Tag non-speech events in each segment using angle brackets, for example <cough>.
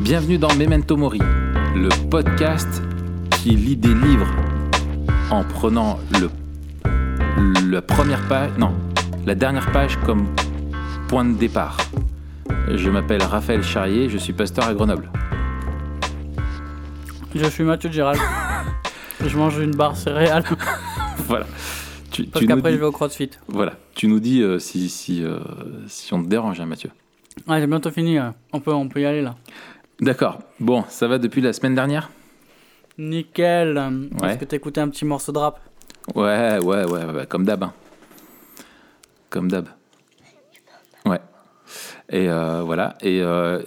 Bienvenue dans Memento Mori, le podcast qui lit des livres en prenant le, la première page, non, la dernière page comme point de départ. Je m'appelle Raphaël Charrier, je suis pasteur à Grenoble. Je suis Mathieu Gérald. <laughs> je mange une barre céréale. voilà. Tu, Parce qu'après, je vais au CrossFit. Voilà. Tu nous dis euh, si, si, euh, si on te dérange, hein, Mathieu. Ouais, j'ai bientôt fini. On peut, on peut y aller là. D'accord. Bon, ça va depuis la semaine dernière? Nickel. Est-ce que t'as écouté un petit morceau de rap? Ouais, ouais, ouais, ouais, comme d'hab. Hein. Comme d'hab. Ouais. Et euh, voilà. Et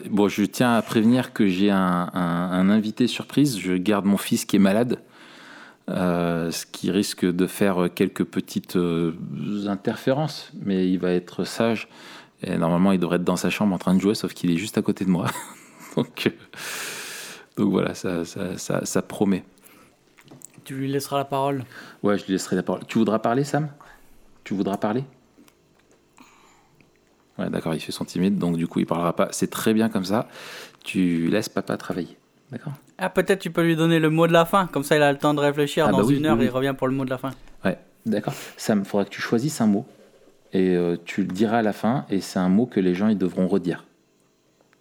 bon, je tiens à prévenir que j'ai un, un, invité surprise. Je garde mon fils qui est malade. Euh, ce qui risque de faire quelques petites euh, interférences, mais il va être sage. Et normalement, il devrait être dans sa chambre en train de jouer, sauf qu'il est juste à côté de moi. <laughs> donc, euh, donc voilà, ça, ça, ça, promet. Tu lui laisseras la parole Ouais, je lui laisserai la parole. Tu voudras parler, Sam? Tu voudras parler? Ouais, d'accord, il fait son timide, donc du coup, il parlera pas. C'est très bien comme ça. Tu laisses papa travailler. D'accord? Ah, peut-être tu peux lui donner le mot de la fin, comme ça il a le temps de réfléchir. Ah, dans bah une heure, il revient pour le mot de la fin. Ouais, d'accord. Sam, il faudra que tu choisisses un mot et euh, tu le diras à la fin, et c'est un mot que les gens ils devront redire.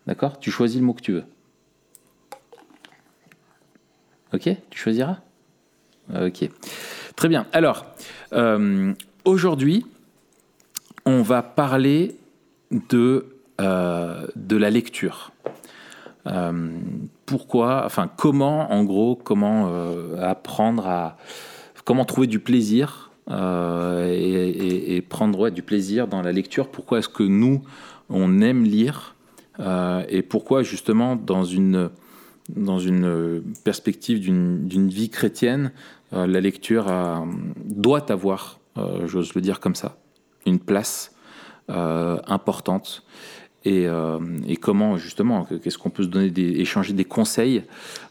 D'accord? Tu choisis le mot que tu veux. Ok? Tu choisiras? Ok. Très bien. Alors, euh, aujourd'hui, on va parler de, euh, la lecture. Euh, pourquoi, enfin comment, en gros, comment apprendre à, comment trouver du plaisir et, prendre du plaisir dans la lecture? Pourquoi est-ce que nous on aime lire? Et pourquoi justement dans une dans une perspective d'une vie chrétienne, la lecture doit avoir, j'ose le dire comme ça, une place importante euh, et, comment justement, qu'est-ce qu'on peut se donner, des, échanger des conseils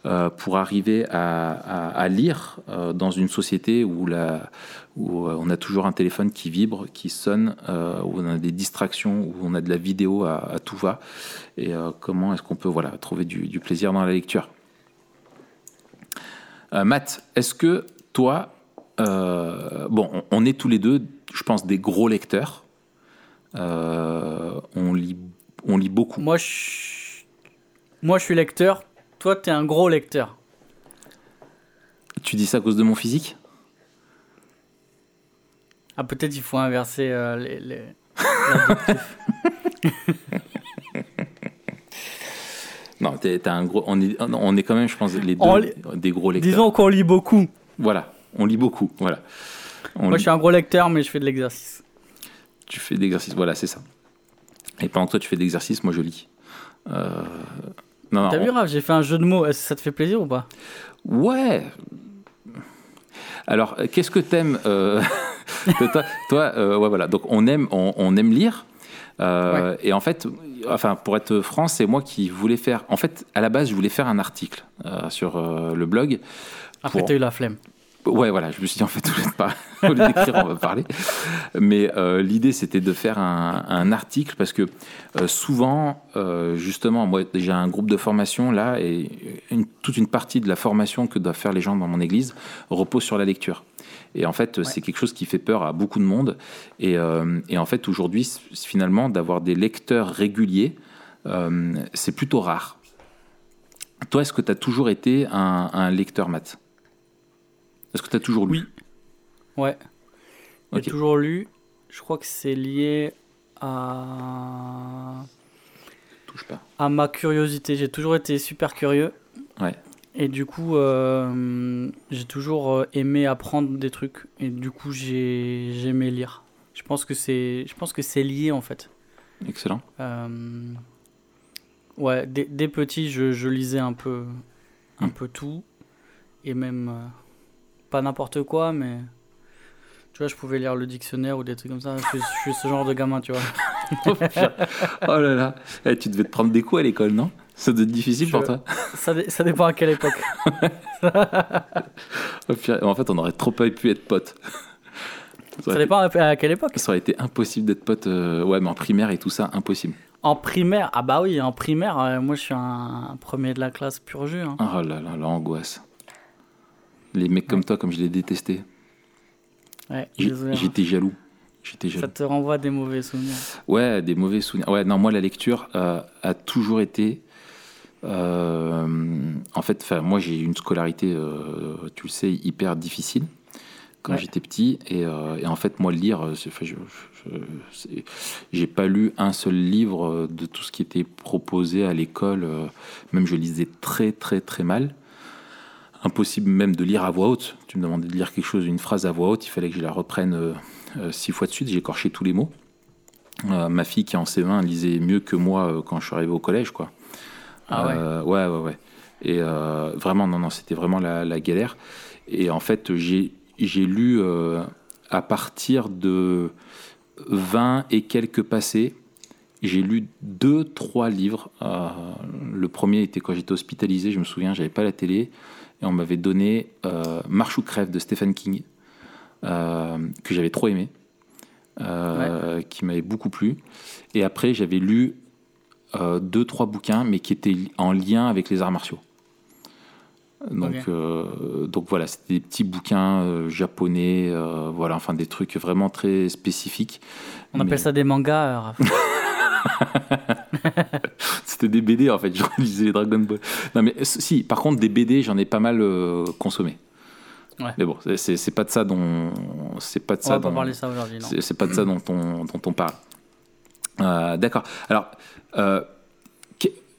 euh, pour arriver à, lire euh, dans une société où, la, où on a toujours un téléphone qui vibre, qui sonne, où on a des distractions, où on a de la vidéo à, tout va, et comment est-ce qu'on peut voilà, trouver du, plaisir dans la lecture? Matt, est-ce que toi, bon, on, est tous les deux, je pense, des gros lecteurs. on lit on lit beaucoup. Moi, je, Moi, je suis lecteur. Toi, tu es un gros lecteur. Tu dis ça à cause de mon physique? Ah, peut-être il faut inverser euh, les. les... <laughs> non, t'es, un gros. On est, on est quand même, je pense, les deux des gros lecteurs. Disons qu'on lit beaucoup. Voilà, on lit beaucoup. Voilà. Moi, je suis un gros lecteur, mais je fais de l'exercice. Tu fais de l'exercice, voilà, c'est ça. Et pendant que toi tu fais de l'exercice, moi je lis. Euh... T'as vu, Raph, j'ai fait un jeu de mots. Est-ce que ça te fait plaisir ou pas? Ouais. Alors, qu'est-ce que t'aimes euh... <laughs> Toi, toi euh, ouais, voilà. Donc, on aime, on, aime lire. Euh, et en fait, enfin, pour être franc, c'est moi qui voulais faire. En fait, à la base, je voulais faire un article sur le blog. Après, t'as eu la flemme. Ouais, voilà, je me suis dit en fait, au lieu d'écrire, on va parler. Mais euh, l'idée, c'était de faire un, article parce que euh, souvent, euh, justement, moi, j'ai un groupe de formation là et toute une partie de la formation que doivent faire les gens dans mon église repose sur la lecture. Et en fait, c'est quelque chose qui fait peur à beaucoup de monde. Et, et en fait, aujourd'hui, finalement, d'avoir des lecteurs réguliers, c'est plutôt rare. Toi, est-ce que tu as toujours été un, un lecteur maths est-ce que tu as toujours lu Oui. Ouais. J'ai toujours lu. Je crois que c'est lié à. Touche pas. À ma curiosité. J'ai toujours été super curieux. Ouais. Et du coup, euh, j'ai toujours euh, aimé apprendre des trucs. Et du coup, j'ai aimé lire. Je pense que c'est, je pense que c'est lié en fait. Excellent. Euh, ouais, dès, dès, petit, je, je, lisais un peu, un hmm. peu tout, et même pas n'importe quoi, mais tu vois, je pouvais lire le dictionnaire ou des trucs comme ça. Je suis, ce genre de gamin, tu vois. <laughs> oh là là, eh, tu devais te prendre des coups à l'école, non? Ça doit être difficile pour toi. Ça, ça, dépend à quelle époque. <laughs> en fait, on aurait trop pas pu être potes. Ça, dépend à quelle époque Ça aurait été impossible d'être pote. Euh, ouais, mais en primaire et tout ça, impossible. En primaire, ah bah oui, en primaire, euh, moi je suis un, premier de la classe pur jus. hein. Oh là là, l'angoisse. Les mecs comme toi, comme je les détestais. Ouais. J'étais jaloux. J'étais jaloux. Ça te renvoie des mauvais souvenirs. Ouais, des mauvais souvenirs. Ouais, non, moi, la lecture euh, a toujours été. euh, en fait, moi, j'ai eu une scolarité, euh, tu le sais, hyper difficile quand Ouais. j'étais petit. Et, et en fait, moi, lire, j'ai pas lu un seul livre de tout ce qui était proposé à l'école. Même, je lisais très, très, très mal. Impossible même de lire à voix haute. Tu me demandais de lire quelque chose, une phrase à voix haute, il fallait que je la reprenne euh, euh, six fois de suite. J'ai écorché tous les mots. Euh, ma fille qui est en CE1 lisait mieux que moi quand je suis arrivé au collège, quoi. Ah ouais. Ouais, ouais, ouais. Et vraiment, non, non, c'était vraiment la, la galère. Et en fait, j'ai lu à partir de 20 et quelques passés. J'ai lu deux, trois livres. Euh, le premier était quand j'étais hospitalisé, je me souviens, j'avais pas la télé. Et on m'avait donné euh, Marche ou crève de Stephen King, euh, que j'avais trop aimé, euh, qui m'avait beaucoup plu. Et après, j'avais lu euh, deux, trois bouquins, mais qui étaient en lien avec les arts martiaux. Donc, voilà, c'était des petits bouquins japonais, voilà, enfin des trucs vraiment très spécifiques. On appelle ça des mangas. <laughs> <laughs> C'était des BD en fait, je lisais les Dragon Ball. Non mais euh, si, par contre des BD, j'en ai pas mal euh, consommé. Ouais. Mais bon, c'est- pas de ça dont c'est pas de On ça dont parler ça aujourd'hui, c'est pas de ça dont on, dont on parle. Euh, D'accord. Alors,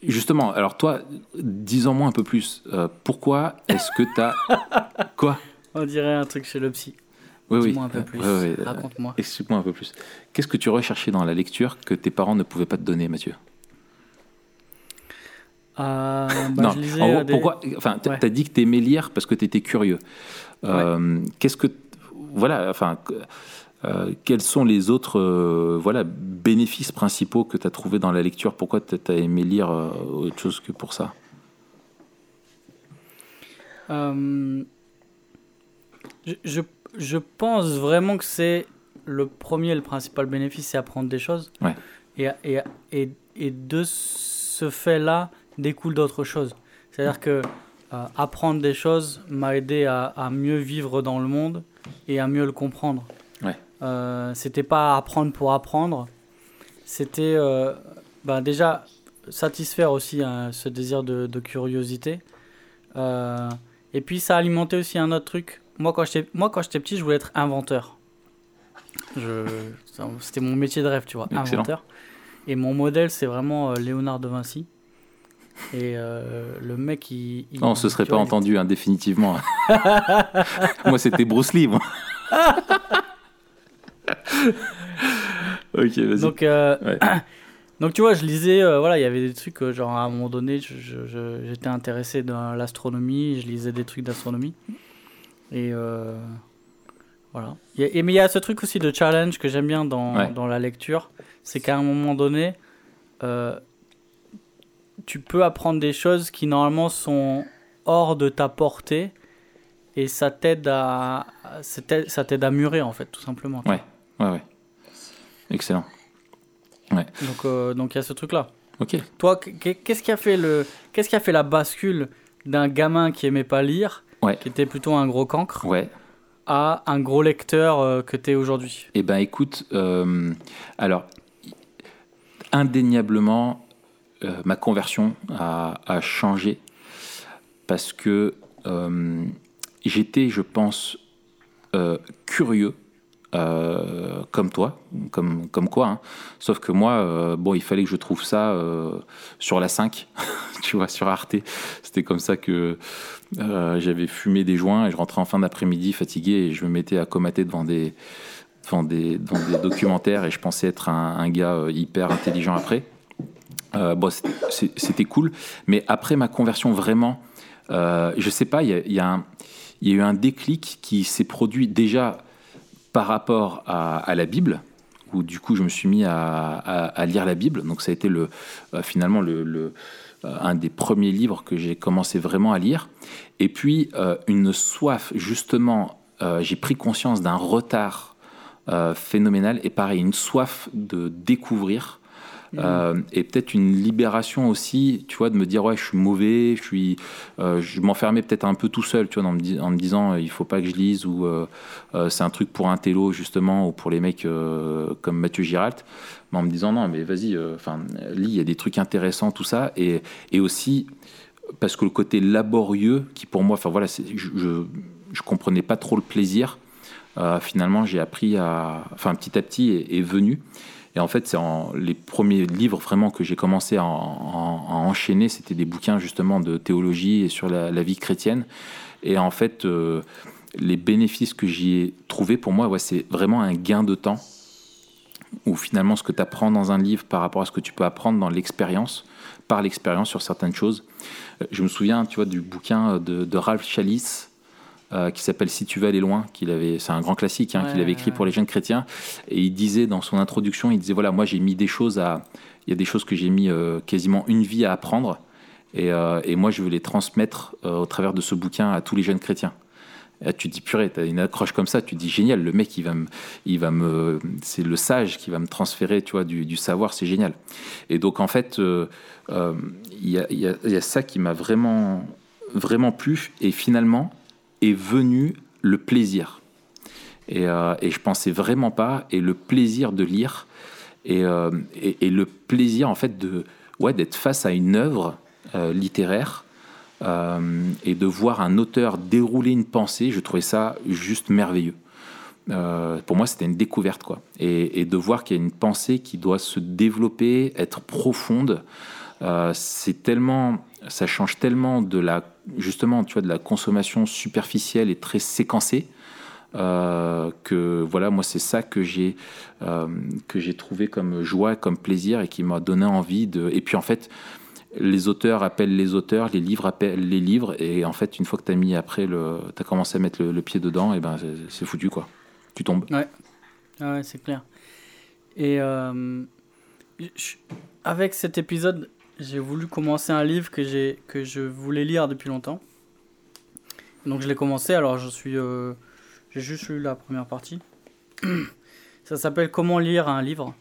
justement, alors toi, dis-en-moi un peu plus. Pourquoi est-ce que tu as. <laughs> Quoi? On dirait un truc chez le psy. Oui, oui. Dis-moi un peu plus. Raconte-moi. Explique-moi un peu plus. Qu'est-ce que tu recherchais dans la lecture que tes parents ne pouvaient pas te donner, Mathieu? Euh, bah, <laughs> Non, je en gros, euh, des- pourquoi Enfin, tu Ouais. as dit que tu aimais lire parce que tu étais curieux. Euh, Qu'est-ce que. Voilà, enfin. euh, quels sont les autres voilà, bénéfices principaux que tu as trouvés dans la lecture? Pourquoi tu as aimé lire autre chose que pour ça? Je, je, je pense vraiment que c'est le premier, le principal bénéfice, c'est apprendre des choses. Ouais. Et, et, et, et de ce fait-là découle d'autres choses. C'est-à-dire que euh, apprendre des choses m'a aidé à, à mieux vivre dans le monde et à mieux le comprendre. Ouais. Euh, c'était pas apprendre pour apprendre, c'était euh, ben déjà satisfaire aussi hein, ce désir de, de curiosité. Euh, et puis ça a alimenté aussi un autre truc. Moi quand j'étais moi quand j'étais petit, je voulais être inventeur. Je c'était mon métier de rêve, tu vois, Excellent. inventeur. Et mon modèle c'est vraiment euh, Léonard de Vinci. Et euh, le mec il, il- Non, on se serait pas entendu, hein, définitivement. <laughs> moi, c'était Bruce Lee. moi. <laughs> ok, vas-y. Donc, euh, Ouais. <clears throat> donc tu vois, je lisais, voilà, il y avait des trucs, genre à un moment donné, j'étais intéressé dans l'astronomie, je lisais des trucs d'astronomie. Et euh, voilà. Et, mais il y a ce truc aussi de challenge que j'aime bien dans, Ouais. dans la lecture, c'est qu'à un moment donné, euh, tu peux apprendre des choses qui normalement sont hors de ta portée. Et ça t'aide à, ça t'aide à mûrir en fait, tout simplement. Ouais. Ouais, ouais. Excellent. Donc, euh, donc il y a ce truc-là. Ok. Toi, qu- qu'est-ce qui a fait le, qu'est-ce qui a fait la bascule d'un gamin qui aimait pas lire, Ouais. qui était plutôt un gros cancre, Ouais. à un gros lecteur euh, que tu es aujourd'hui Eh ben, écoute, euh, alors, indéniablement, euh, ma conversion a, a changé parce que j'étais, je pense, curieux. Euh, comme toi, comme, comme quoi. hein. Sauf que moi, euh, bon, il fallait que je trouve ça euh, sur la 5, <laughs> tu vois, sur Arte. C'était comme ça que j'avais fumé des joints et je rentrais en fin d'après-midi fatigué et je me mettais à comater devant des, devant des, devant des documentaires et je pensais être un, gars hyper intelligent après. Bon, c'était cool, mais après ma conversion vraiment, je sais pas, il y a eu un déclic qui s'est produit déjà par rapport à, la Bible, où du coup je me suis mis à, lire la Bible. Donc ça a été euh, finalement le, le- euh, un des premiers livres que j'ai commencé vraiment à lire. Et puis euh, une soif, justement, j'ai pris conscience d'un retard phénoménal et pareil, une soif de découvrir Euh, et peut-être une libération aussi, tu vois, de me dire ouais, je suis mauvais, je suis, euh, je m'enfermais peut-être un peu tout seul, tu vois, en me, disant il faut pas que je lise ou c'est un truc pour un télo justement ou pour les mecs comme Mathieu Giralt, mais en me disant non, mais vas-y, enfin lis, il y a des trucs intéressants, tout ça, et, et aussi parce que le côté laborieux qui pour moi, enfin voilà, je, je, comprenais pas trop le plaisir. finalement, j'ai appris à, enfin petit à petit est venu. Et en fait, c'est les premiers livres vraiment que j'ai commencé à, enchaîner, c'était des bouquins justement de théologie et sur la, vie chrétienne. Et en fait, euh, les bénéfices que j'y ai trouvés, pour moi, c'est vraiment un gain de temps. Où finalement, ce que tu apprends dans un livre par rapport à ce que tu peux apprendre dans l'expérience, par l'expérience sur certaines choses. Euh, je me souviens, tu vois, du bouquin de Ralph Chalice, euh, qui s'appelle Si tu veux aller loin, qu'il avait, c'est un grand classique hein, qu'il avait écrit pour les jeunes chrétiens. Et il disait dans son introduction, il disait voilà, moi j'ai mis des choses à, il y a des choses que j'ai mis euh, quasiment une vie à apprendre, et, euh, et, moi je veux les transmettre au travers de ce bouquin à tous les jeunes chrétiens. Et tu te dis purée, as une accroche comme ça, tu te dis génial, le mec il va me, il va me, c'est le sage qui va me transférer, tu vois, du, du savoir, c'est génial. Et donc en fait, il y, y, a, ça qui m'a vraiment, vraiment plu, et finalement est venu le plaisir. Et, euh, et, je pensais vraiment pas, et le plaisir de lire, et, euh, et, le plaisir en fait de ouais, d'être face à une œuvre euh, littéraire et de voir un auteur dérouler une pensée, je trouvais ça juste merveilleux. pour moi, c'était une découverte, quoi. Et de voir qu'il y a une pensée qui doit se développer, être profonde, c'est tellement, ça change tellement de la justement, tu vois, de la consommation superficielle et très séquencée. Euh, que voilà, moi c'est ça que j'ai euh, que j'ai trouvé comme joie, comme plaisir et qui m'a donné envie de. Et puis en fait, les auteurs appellent les auteurs, les livres appellent les livres, et en fait, une fois que tu as mis après le, as commencé à mettre le, pied dedans, et ben c'est foutu quoi. Tu tombes. Ouais, ah ouais c'est clair. Et euh, avec cet épisode, j'ai voulu commencer un livre que, j'ai, que je voulais lire depuis longtemps. Donc je l'ai commencé, alors je suis... Euh, j'ai juste lu la première partie. <clears throat> Ça s'appelle Comment lire un livre.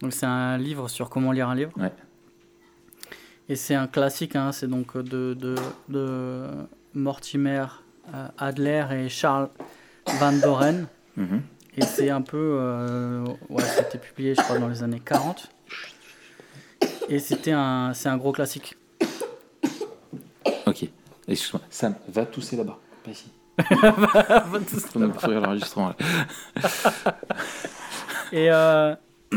Donc c'est un livre sur comment lire un livre. Ouais. Et c'est un classique, hein, c'est donc de, de, de Mortimer euh, Adler et Charles Van Doren. Mhm. Et c'est un peu... Euh, ouais, c'était publié je crois dans les années 40. Et c'était un, c'est un gros classique. Ok. Excuse-moi. Sam, va tousser là-bas. Pas ici. <laughs> va tousser là l'enregistrement. <laughs> et euh, <clears throat>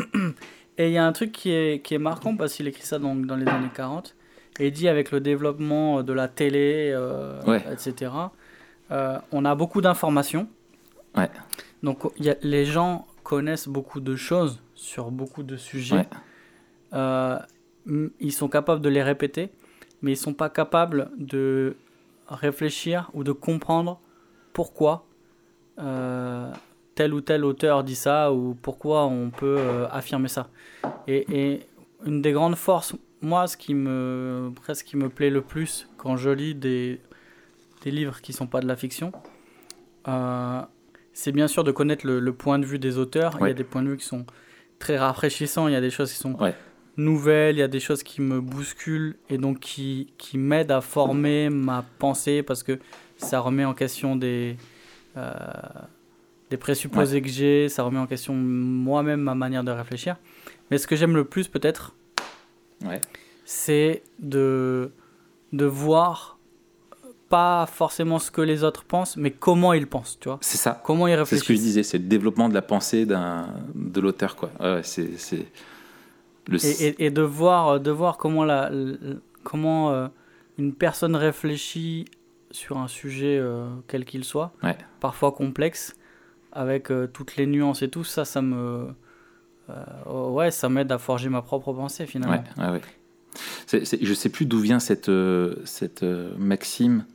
et il y a un truc qui est, qui est marquant parce qu'il écrit ça dans, dans les années 40. Et il dit avec le développement de la télé, euh, etc., euh, on a beaucoup d'informations. Ouais. Donc y a, les gens connaissent beaucoup de choses sur beaucoup de sujets. Ouais ils sont capables de les répéter, mais ils sont pas capables de réfléchir ou de comprendre pourquoi euh, tel ou tel auteur dit ça ou pourquoi on peut euh, affirmer ça. Et, une des grandes forces, moi, ce qui me, presque qui me plaît le plus quand je lis des, des livres qui sont pas de la fiction, euh, c'est bien sûr de connaître le, point de vue des auteurs. Il y a des points de vue qui sont très rafraîchissants, il y a des choses qui sont nouvelles, il y a des choses qui me bousculent et donc qui, qui m'aident à former ma pensée parce que ça remet en question des, euh, des présupposés que j'ai, ça remet en question moi-même ma manière de réfléchir. Mais ce que j'aime le plus peut-être, c'est de, de voir pas forcément ce que les autres pensent, mais comment ils pensent, tu vois. C'est ça. Comment ils réfléchissent. C'est ce que je disais, c'est le développement de la pensée de l'auteur, quoi. Ouais, c'est et, de, voir, de voir comment, la, comment euh, une personne réfléchit sur un sujet euh, quel qu'il soit, parfois complexe, avec euh, toutes les nuances et tout, ça, ça me. ouais, ça m'aide à forger ma propre pensée finalement. Ouais, ouais, je sais plus d'où vient cette, cette maxime,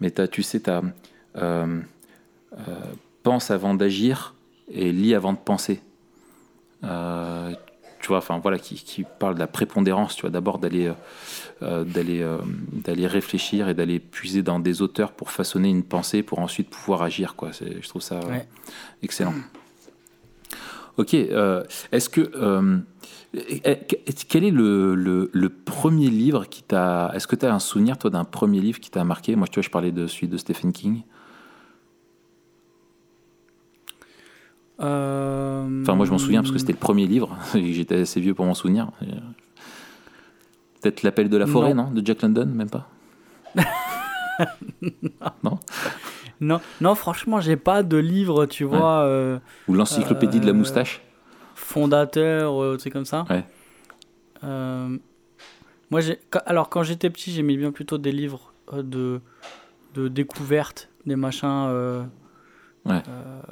mais as, tu sais, tu as. pense avant d'agir et lis avant de penser tu vois, enfin voilà, qui, qui, parle de la prépondérance, tu vois, d'abord d'aller euh, euh, d'aller euh, d'aller réfléchir et d'aller puiser dans des auteurs pour façonner une pensée, pour ensuite pouvoir agir, quoi. Je trouve ça excellent. Ok. Est-ce que. quel est le, le- le premier livre qui t'a. Est-ce que tu as un souvenir, toi, d'un premier livre qui t'a marqué? Moi, tu vois, je parlais de celui de Stephen King. Enfin, moi, je m'en souviens parce que c'était le premier livre. <laughs> J'étais assez vieux pour m'en souvenir. Euh, Peut-être L'Appel de la forêt, non. De Jack London, même pas? <laughs> Non? Non, non, franchement, j'ai pas de livre, tu vois, euh, Ou L'Encyclopédie de la Euh, moustache fondateur, euh, truc comme ça. Ouais. Euh, moi, j'ai, alors quand j'étais petit, j'aimais bien plutôt des livres euh, de, de découverte, des machins. Euh,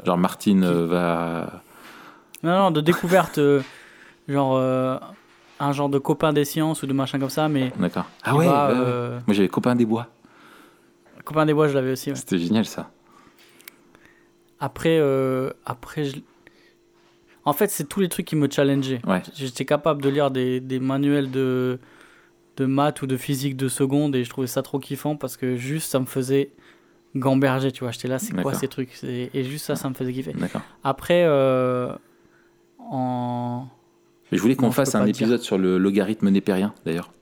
Genre, Martine euh, va. Non, non, de découverte, euh, genre euh, un genre de copain des sciences ou de machin comme ça, mais. D'accord. Ah ouais, va, ouais, ouais. euh, Moi, j'avais Copain des Bois. Copain des bois, je l'avais aussi. ouais. C'était génial, ça. Après, euh, après je- en fait, c'est tous les trucs qui me challengeaient. Ouais. J'étais capable de lire des, des manuels de, de maths ou de physique de seconde et je trouvais ça trop kiffant parce que juste ça me faisait gamberger, tu vois. J'étais là, c'est quoi ces trucs? Et juste ça, ça me faisait kiffer. D'accord. Après, euh, en. Je voulais qu'on fasse un épisode sur le logarithme népérien, d'ailleurs.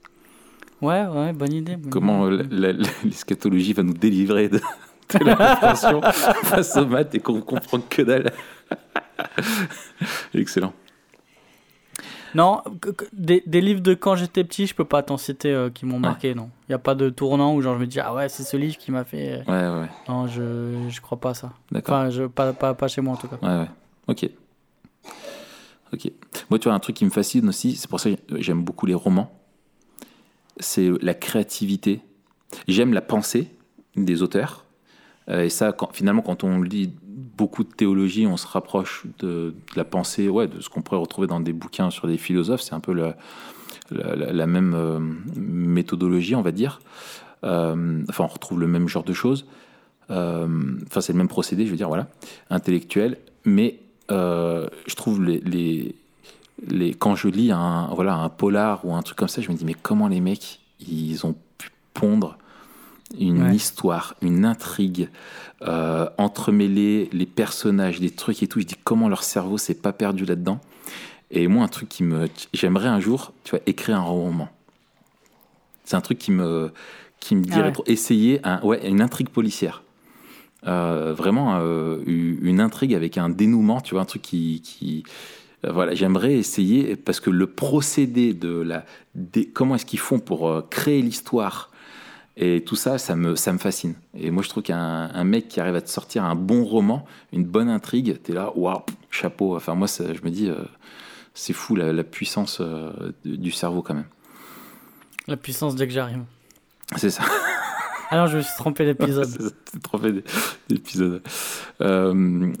Ouais, ouais, bonne idée. bonne Comment l'eschatologie va nous délivrer de, de la <laughs> face aux maths et qu'on comprend que dalle. <laughs> Excellent. Non, des, des livres de quand j'étais petit, je peux pas t'en citer euh, qui m'ont marqué, non. Il n'y a pas de tournant où genre je me dis, ah ouais, c'est ce livre qui m'a fait. Ouais, ouais, ouais. Non, je, je crois pas à ça. D'accord. Enfin, je, pas, pas, pas chez moi en tout cas. Ouais, ouais. Ok. Ok. Moi, tu vois, un truc qui me fascine aussi, c'est pour ça que j'aime beaucoup les romans, c'est la créativité. J'aime la pensée des auteurs. Euh, et ça, finalement, quand on lit beaucoup de théologie, on se rapproche de, la pensée, ouais, de ce qu'on pourrait retrouver dans des bouquins sur des philosophes. C'est un peu la, même euh, méthodologie, on va dire. Euh, enfin, on retrouve le même genre de choses. Enfin, c'est le même procédé, je veux dire, voilà, intellectuel. Mais je trouve les, les, quand je lis un, voilà, un polar ou un truc comme ça, je me dis, mais comment les mecs, ils ont pu pondre une Ouais. histoire, une intrigue, euh, entremêler les personnages, des trucs et tout. Je dis, comment leur cerveau s'est pas perdu là-dedans? Et moi, un truc qui me. J'aimerais un jour, tu vois, écrire un roman. C'est un truc qui me, qui me dirait ouais. trop. Essayer un, ouais, une intrigue policière. Euh, vraiment euh, une intrigue avec un dénouement, tu vois, un truc qui. qui euh, voilà, j'aimerais essayer parce que le procédé de la. des- comment est-ce qu'ils font pour créer l'histoire et tout ça, ça me, ça me fascine. Et moi, je trouve qu'un un mec qui arrive à te sortir un bon roman, une bonne intrigue, t'es là, waouh, chapeau. Enfin, moi, ça- je me dis, euh, c'est fou la, la puissance euh, du cerveau quand même. La puissance dès que j'arrive. C'est ça. <laughs> Ah non, je me suis trompé d'épisode. <laughs> C'est trop fait d'épisodes. Euh,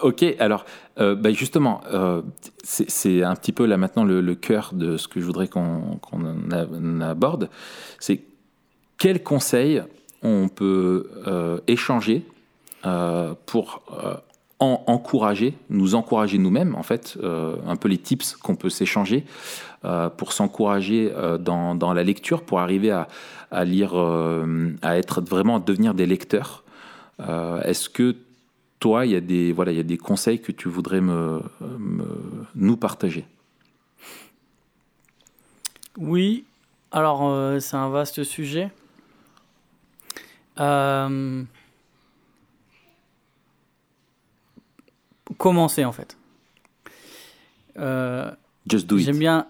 ok, alors, bah justement, c'est un petit peu là maintenant le, le cœur de ce que je voudrais qu'on on aborde. C'est quels conseils on peut euh, échanger euh, pour euh, en- encourager, nous encourager nous-mêmes, en fait, un peu les tips qu'on peut s'échanger pour s'encourager dans, la lecture, pour arriver à, lire, à être vraiment à devenir des lecteurs. Est-ce que toi, il y a des voilà, il y a des conseils que tu voudrais nous partager? Oui, alors c'est un vaste sujet. Euh, Commencer en fait. Euh, Just do it. J'aime bien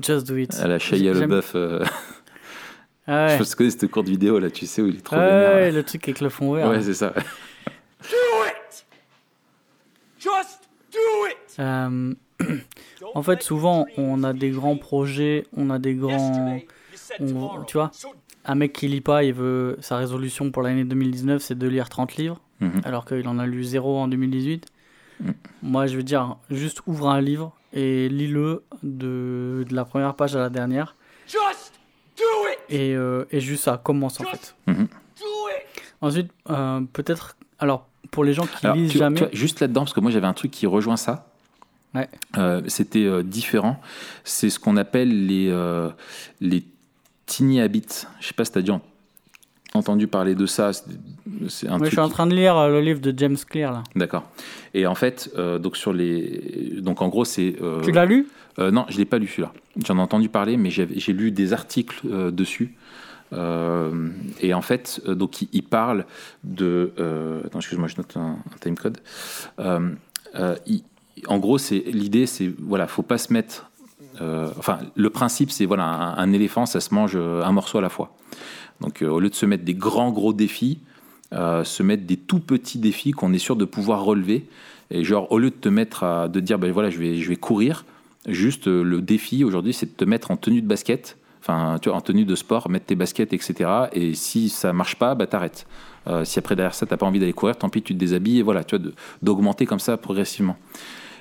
Just Do It. À la Shia J'aime- LeBeouf. euh, Ah ouais. <laughs> Je pense que cette courte vidéo là, tu sais où il est trop vénère. ouais, le truc avec le fond vert. Ouais, c'est ça. Do it! Just do it! Euh, <clears throat> en fait, souvent, on a des grands projets, on a des grands. On- tu vois, un mec qui lit pas, il veut sa résolution pour l'année 2019, c'est de lire 30 livres, Mhm. alors qu'il en a lu zéro en 2018. Mhm. Moi, je veux dire, juste ouvre un livre et lis-le de, de la première page à la dernière. just do it! Et, euh, et juste ça commence en fait. Do it! Ensuite, euh, peut-être. Alors, pour les gens qui Alors, lisent tu jamais. tu vois, juste là-dedans, parce que moi j'avais un truc qui rejoint ça. Ouais. Euh, C'était euh, différent. C'est ce qu'on appelle les, euh, les tiny habits. Je sais pas si tu as déjà entendu parler de ça. C'est je suis en train de lire euh, le livre de James Clear là. D'accord. Et en fait, euh, donc sur les, donc en gros, c'est. euh, Tu l'as lu? Non, je l'ai pas lu celui-là. J'en ai entendu parler, mais j'ai lu des articles dessus. Euh, et en fait, euh, donc il, il parle de. euh, attends, excuse-moi, je note un, un timecode. En gros, c'est l'idée, c'est voilà, faut pas se mettre. Euh, enfin, le principe, c'est voilà, un, éléphant, ça se mange euh, un morceau à la fois. Donc, euh, au lieu de se mettre des grands gros défis, se mettre des tout petits défis qu'on est sûr de pouvoir relever. Et genre, au lieu de te mettre à de dire, ben voilà, je vais, je vais courir, juste le défi aujourd'hui, c'est de te mettre en tenue de basket, enfin, tu vois, en tenue de sport, mettre tes baskets, etc. Et si ça marche pas, bah t'arrêtes. Si après derrière ça, t'as pas envie d'aller courir, tant pis, tu te déshabilles et voilà, tu vois, d'augmenter comme ça progressivement.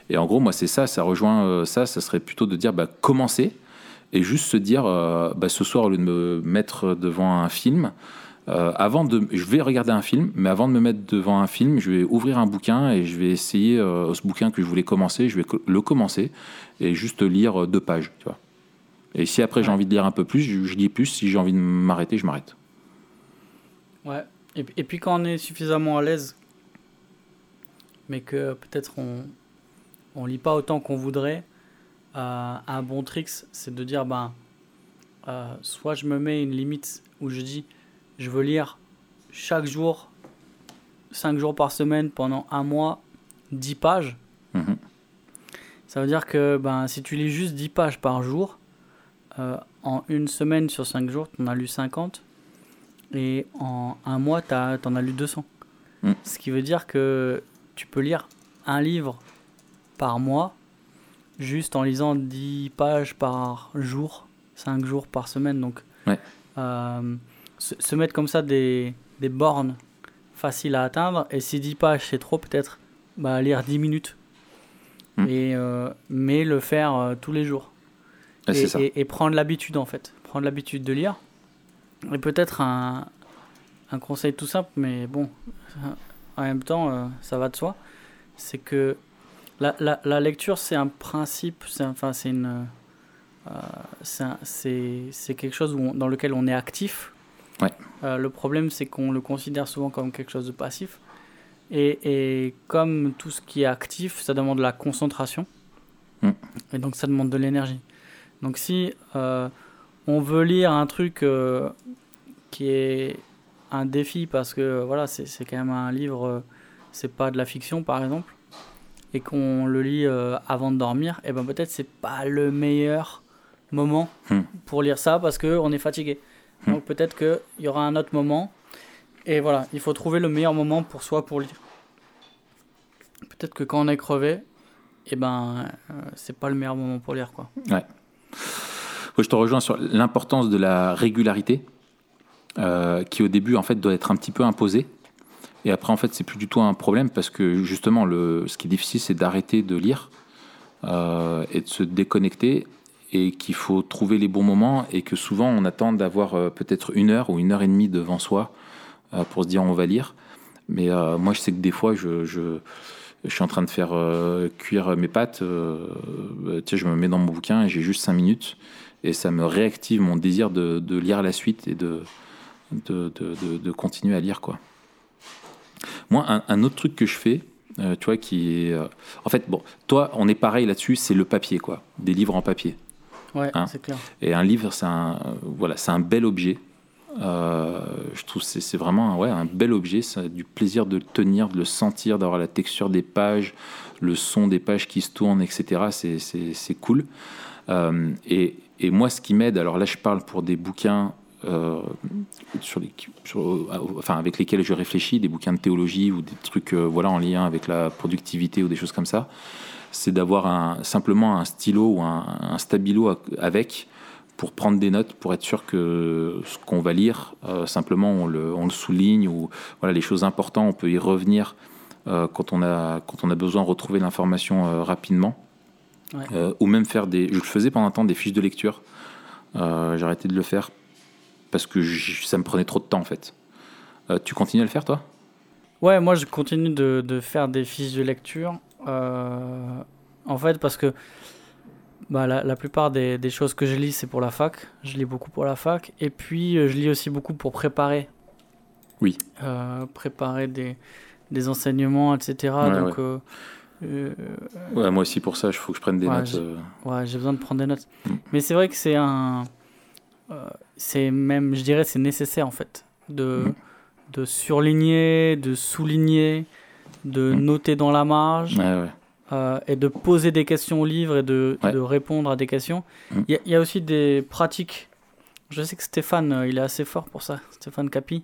Et en gros, moi, c'est ça, ça rejoint euh, ça, ça serait plutôt de dire, bah, commencer et juste se dire, euh, bah, ce soir, au lieu de me mettre devant un film, euh, avant de, je vais regarder un film, mais avant de me mettre devant un film, je vais ouvrir un bouquin et je vais essayer euh, ce bouquin que je voulais commencer, je vais le commencer et juste lire deux pages, tu vois. Et si après j'ai envie de lire un peu plus, je, je lis plus. Si j'ai envie de m'arrêter, je m'arrête. Ouais. Et, et puis quand on est suffisamment à l'aise, mais que peut-être on on lit pas autant qu'on voudrait, euh, un bon trick, c'est de dire ben euh, soit je me mets une limite où je dis je veux lire chaque jour, 5 jours par semaine pendant un mois, 10 pages. Mhm. Ça veut dire que ben, si tu lis juste 10 pages par jour, euh, en une semaine sur 5 jours, tu en as lu 50. Et en un mois, tu en as lu 200. Mm. Ce qui veut dire que tu peux lire un livre par mois, juste en lisant 10 pages par jour, 5 jours par semaine. Donc, Ouais. euh, se, se mettre comme ça des, des bornes faciles à atteindre. Et si 10 pages, c'est trop, peut-être bah, lire 10 minutes. Mm. Et, euh, mais le faire euh, tous les jours et, ça. et- prendre l'habitude en fait. Prendre l'habitude de lire. Et peut-être un, un conseil tout simple, mais bon, en même temps, ça va de soi. C'est que la, la- la lecture, c'est un principe, c'est enfin, c'est une. euh, c'est quelque chose où on- dans lequel on est actif. Ouais. Euh, le problème, c'est qu'on le considère souvent comme quelque chose de passif. Et, et comme tout ce qui est actif, ça demande de la concentration. Mm. Et donc, ça demande de l'énergie. Donc, si euh, on veut lire un truc euh, qui est un défi, parce que voilà, c'est c'est quand même un livre, c'est pas de la fiction par exemple, et qu'on le lit euh, avant de dormir, et ben peut-être c'est pas le meilleur moment Hmm. pour lire ça parce qu'on est fatigué. Hmm. Donc peut-être qu'il y aura un autre moment, et voilà, il faut trouver le meilleur moment pour soi pour lire. Peut-être que quand on est crevé, et ben euh, c'est pas le meilleur moment pour lire quoi. Ouais, Je te rejoins sur l'importance de la régularité, euh, qui au début en fait doit être un petit peu imposée. Et après en fait c'est plus du tout un problème parce que justement le, ce qui est difficile c'est d'arrêter de lire euh, et de se déconnecter et qu'il faut trouver les bons moments et que souvent on attend d'avoir euh, peut-être une heure ou une heure et demie devant soi euh, pour se dire on va lire. Mais moi je sais que des fois je, je, je suis en train de faire cuire mes pâtes, tu sais, je me mets dans mon bouquin et j'ai juste cinq minutes et ça me réactive mon désir de, de lire la suite et de, de- de continuer à lire quoi. Moi, un, un autre truc que je fais, euh, tu vois, qui est, euh, en fait, bon, toi, on est pareil là-dessus, c'est le papier quoi, des livres en papier. Ouais, Hein. c'est clair. Et un livre, c'est un, euh, voilà, c'est un bel objet. Je trouve que c'est c'est vraiment un, ouais, un bel objet. Ça a du plaisir de le tenir, de le sentir, d'avoir la texture des pages, le son des pages qui se tournent, etc. C'est- C'est c'est cool. Et, et moi, ce qui m'aide, alors là, je parle pour des bouquins euh, sur les, sur- enfin, avec lesquels je réfléchis, des bouquins de théologie ou des trucs euh, voilà, en lien avec la productivité ou des choses comme ça c'est d'avoir un, simplement un stylo ou un, un stabilo avec pour prendre des notes, pour être sûr que ce qu'on va lire, euh, simplement on le, on le souligne ou voilà les choses importantes, on peut y revenir euh, quand on a quand on a besoin de retrouver l'information euh, rapidement, Ouais. Euh, ou même faire des. Je le faisais pendant un temps des fiches de lecture. Euh, J'ai arrêté de le faire parce que ça me prenait trop de temps en fait. Euh, tu continues à le faire toi? Ouais, moi je continue de, de faire des fiches de lecture. euh, en fait, parce que bah, la, la plupart des, des choses que je lis, c'est pour la fac. Je lis beaucoup pour la fac. Et puis, euh, je lis aussi beaucoup pour préparer Oui. euh, préparer des, des enseignements, etc. Ouais, donc, ouais. euh, Ouais, moi aussi, pour ça, il faut que je prenne des Ouais, notes. euh, ouais, j'ai besoin de prendre des notes. Mm. Mais c'est vrai que c'est un. euh, c'est même, je dirais, c'est nécessaire en fait. De, Mm. de surligner, de souligner, de Mm. noter dans la marge. Ouais, ouais. euh, et de poser des questions au livre et de, Ouais. de répondre à des questions. Il Mm. y, a- il y a aussi des pratiques. Je sais que Stéphane, euh, il est assez fort pour ça, Stéphane Capi.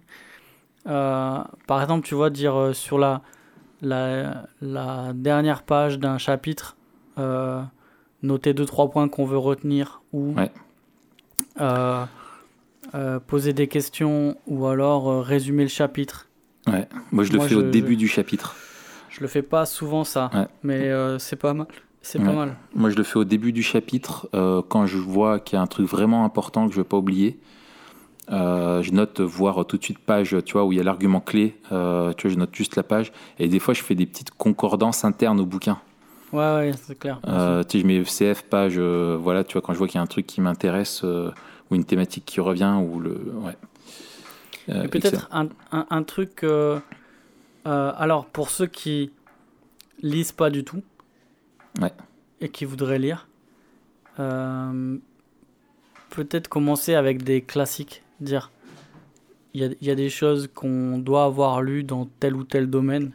Euh, par exemple, tu vois, dire sur la, la, la dernière page d'un chapitre, noter deux, trois points qu'on veut retenir ou Ouais. Euh, poser des questions ou alors euh, résumer le chapitre. Ouais. Moi, je le Moi, fais au début je- du chapitre. Je le fais pas souvent ça, Ouais. mais euh, c'est pas mal. C'est pas mal. Moi, je le fais au début du chapitre quand je vois qu'il y a un truc vraiment important que je ne veux pas oublier. Je note voir tout de suite page, tu vois, où il y a l'argument clé. Tu vois, je note juste la page. Et des fois, je fais des petites concordances internes au bouquin. Ouais, ouais, c'est clair. Tu sais, je mets CF page, voilà, tu vois, quand je vois qu'il y a un truc qui m'intéresse ou une thématique qui revient ou le, ouais. Euh, peut-être un, un, un truc. euh, euh, alors, pour ceux qui lisent pas du tout Ouais. et qui voudraient lire, peut-être commencer avec des classiques. Dire il y a, il y a des choses qu'on doit avoir lues dans tel ou tel domaine.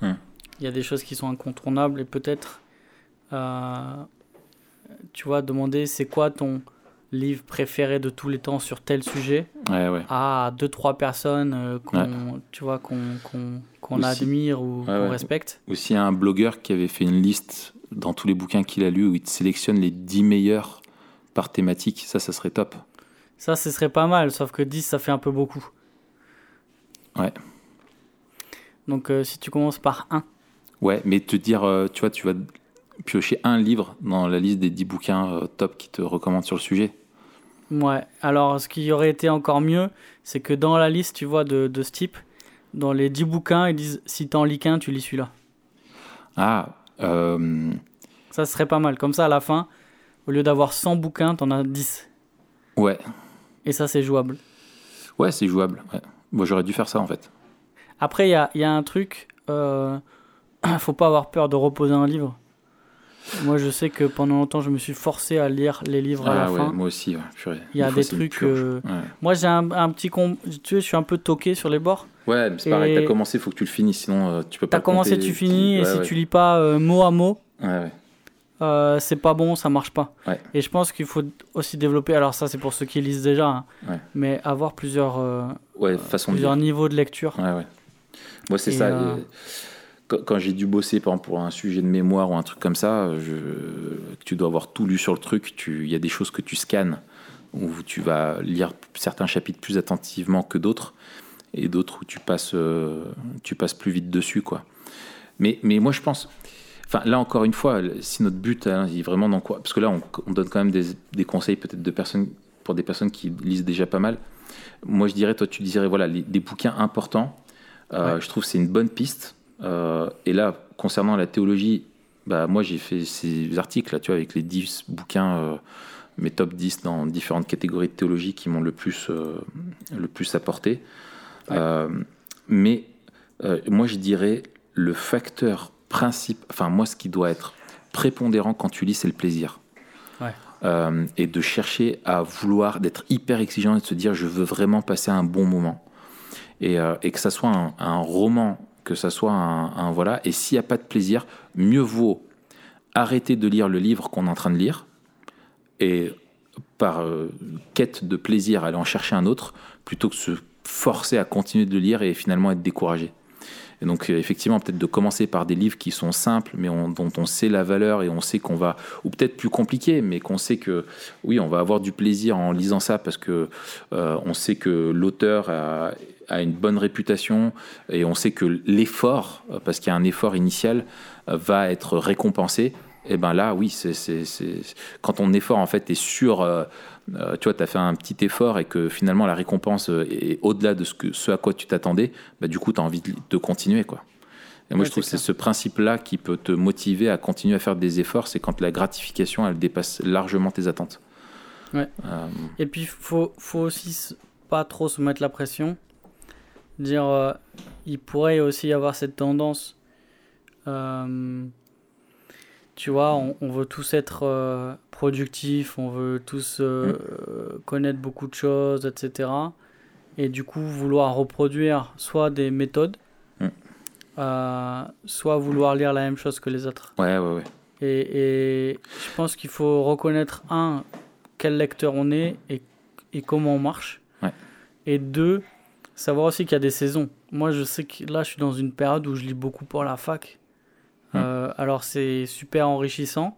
Hmm. Il y a des choses qui sont incontournables et peut-être, tu vois, demander c'est quoi ton livre préféré de tous les temps sur tel sujet Ouais, ouais. à deux trois personnes euh, qu'on tu vois qu'on qu'on admire ou qu'on respecte Aussi un blogueur qui avait fait une liste dans tous les bouquins qu'il a lus où il te sélectionne les 10 meilleurs par thématique. Ça, ça serait top. ça ce serait pas mal sauf que 10 ça fait un peu beaucoup Ouais. donc euh, si tu commences par 1 Ouais, mais te dire, euh, tu vois, tu vas piocher un livre dans la liste des 10 bouquins top qui te recommandent sur le sujet. Ouais alors ce qui aurait été encore mieux c'est que dans la liste tu vois de, de ce type dans les 10 bouquins ils disent si t'en lis qu'un tu lis celui-là Ah, euh, ça serait pas mal comme ça à la fin au lieu d'avoir 100 bouquins t'en as 10 ouais, et ça c'est jouable ouais, c'est jouable. Ouais. Bon, j'aurais dû faire ça en fait. Après, il y a, y a un truc, euh, <clears throat> faut pas avoir peur de reposer un livre. Moi, je sais que pendant longtemps, je me suis forcé à lire les livres à Ah la ouais, fin. moi aussi. ouais, purée. Il y a Des trucs, euh, Ouais. Moi, j'ai un, un petit. Tu sais, je suis un peu toqué sur les bords. Ouais, c'est pareil, t'as commencé, faut que tu le finisses, sinon euh, tu peux pas. T'as commencé, tu finis, et si tu lis pas euh, mot à mot, euh, c'est pas bon, ça marche pas. Et je pense qu'il faut aussi développer. Alors ça, c'est pour ceux qui lisent déjà, hein, mais avoir plusieurs, euh, façon plusieurs niveaux de lecture. Ouais, ouais. Moi, c'est ça. et Quand, j'ai dû bosser, par exemple, pour un sujet de mémoire ou un truc comme ça, je... tu dois avoir tout lu sur le truc, il y a des choses que tu scannes, où tu vas lire certains chapitres plus attentivement que d'autres, et d'autres où tu passes, euh, tu passes plus vite dessus, quoi. Mais, mais moi, je pense. Enfin, là, encore une fois, si notre but hein, est vraiment dans quoi Parce que là, on, on donne quand même des, des conseils, peut-être, de personnes, pour des personnes qui lisent déjà pas mal. Moi, je dirais, toi, tu dirais, voilà, les- des bouquins importants. Euh, Ouais. Je trouve que c'est une bonne piste. Euh, et là, concernant la théologie, bah, moi, j'ai fait ces articles, là, tu vois, avec les 10 bouquins, euh, mes top 10 dans différentes catégories de théologie qui m'ont le plus, euh, le plus apporté. Ouais. Mais moi, je dirais le facteur principal, enfin, moi, ce qui doit être prépondérant quand tu lis, c'est le plaisir. Ouais. Euh, et de chercher à vouloir, d'être hyper exigeant et de se dire, je veux vraiment passer un bon moment. Et, euh, et que ça soit un, un roman, que ça soit un, voilà. Et s'il n'y a pas de plaisir, mieux vaut arrêter de lire le livre qu'on est en train de lire et par euh, quête de plaisir aller en chercher un autre plutôt que se forcer à continuer de le lire et finalement être découragé. Et donc euh, effectivement peut-être de commencer par des livres qui sont simples mais on- dont on sait la valeur et on sait qu'on va ou peut-être plus compliqué mais qu'on sait que oui on va avoir du plaisir en lisant ça parce que euh, on sait que l'auteur a, a une bonne réputation et on sait que l'effort parce qu'il y a un effort initial va être récompensé et ben là oui c'est quand ton effort en fait est sur euh, euh, tu vois, tu as fait un petit effort et que finalement la récompense euh, est au-delà de ce, que, ce à quoi tu t'attendais, bah, du coup, tu as envie de, de continuer. Quoi. Et moi, Ouais, je trouve que c'est ce principe-là qui peut te motiver à continuer à faire des efforts, c'est quand la gratification, elle dépasse largement tes attentes. Ouais. Euh, Et puis, faut, faut aussi pas trop se mettre la pression. Dire, euh, il pourrait aussi y avoir cette tendance. euh, tu vois, on, on veut tous être euh, productifs, on veut tous euh, euh, connaître beaucoup de choses, etc. Et du coup, vouloir reproduire soit des méthodes, Mm. soit vouloir lire la même chose que les autres. Ouais, ouais, ouais. Et, et je pense qu'il faut reconnaître, un, quel lecteur on est et, et comment on marche. Ouais. Et deux, savoir aussi qu'il y a des saisons. Moi, je sais que là, je suis dans une période où je lis beaucoup pour la fac. Hmm. Euh, alors, c'est super enrichissant,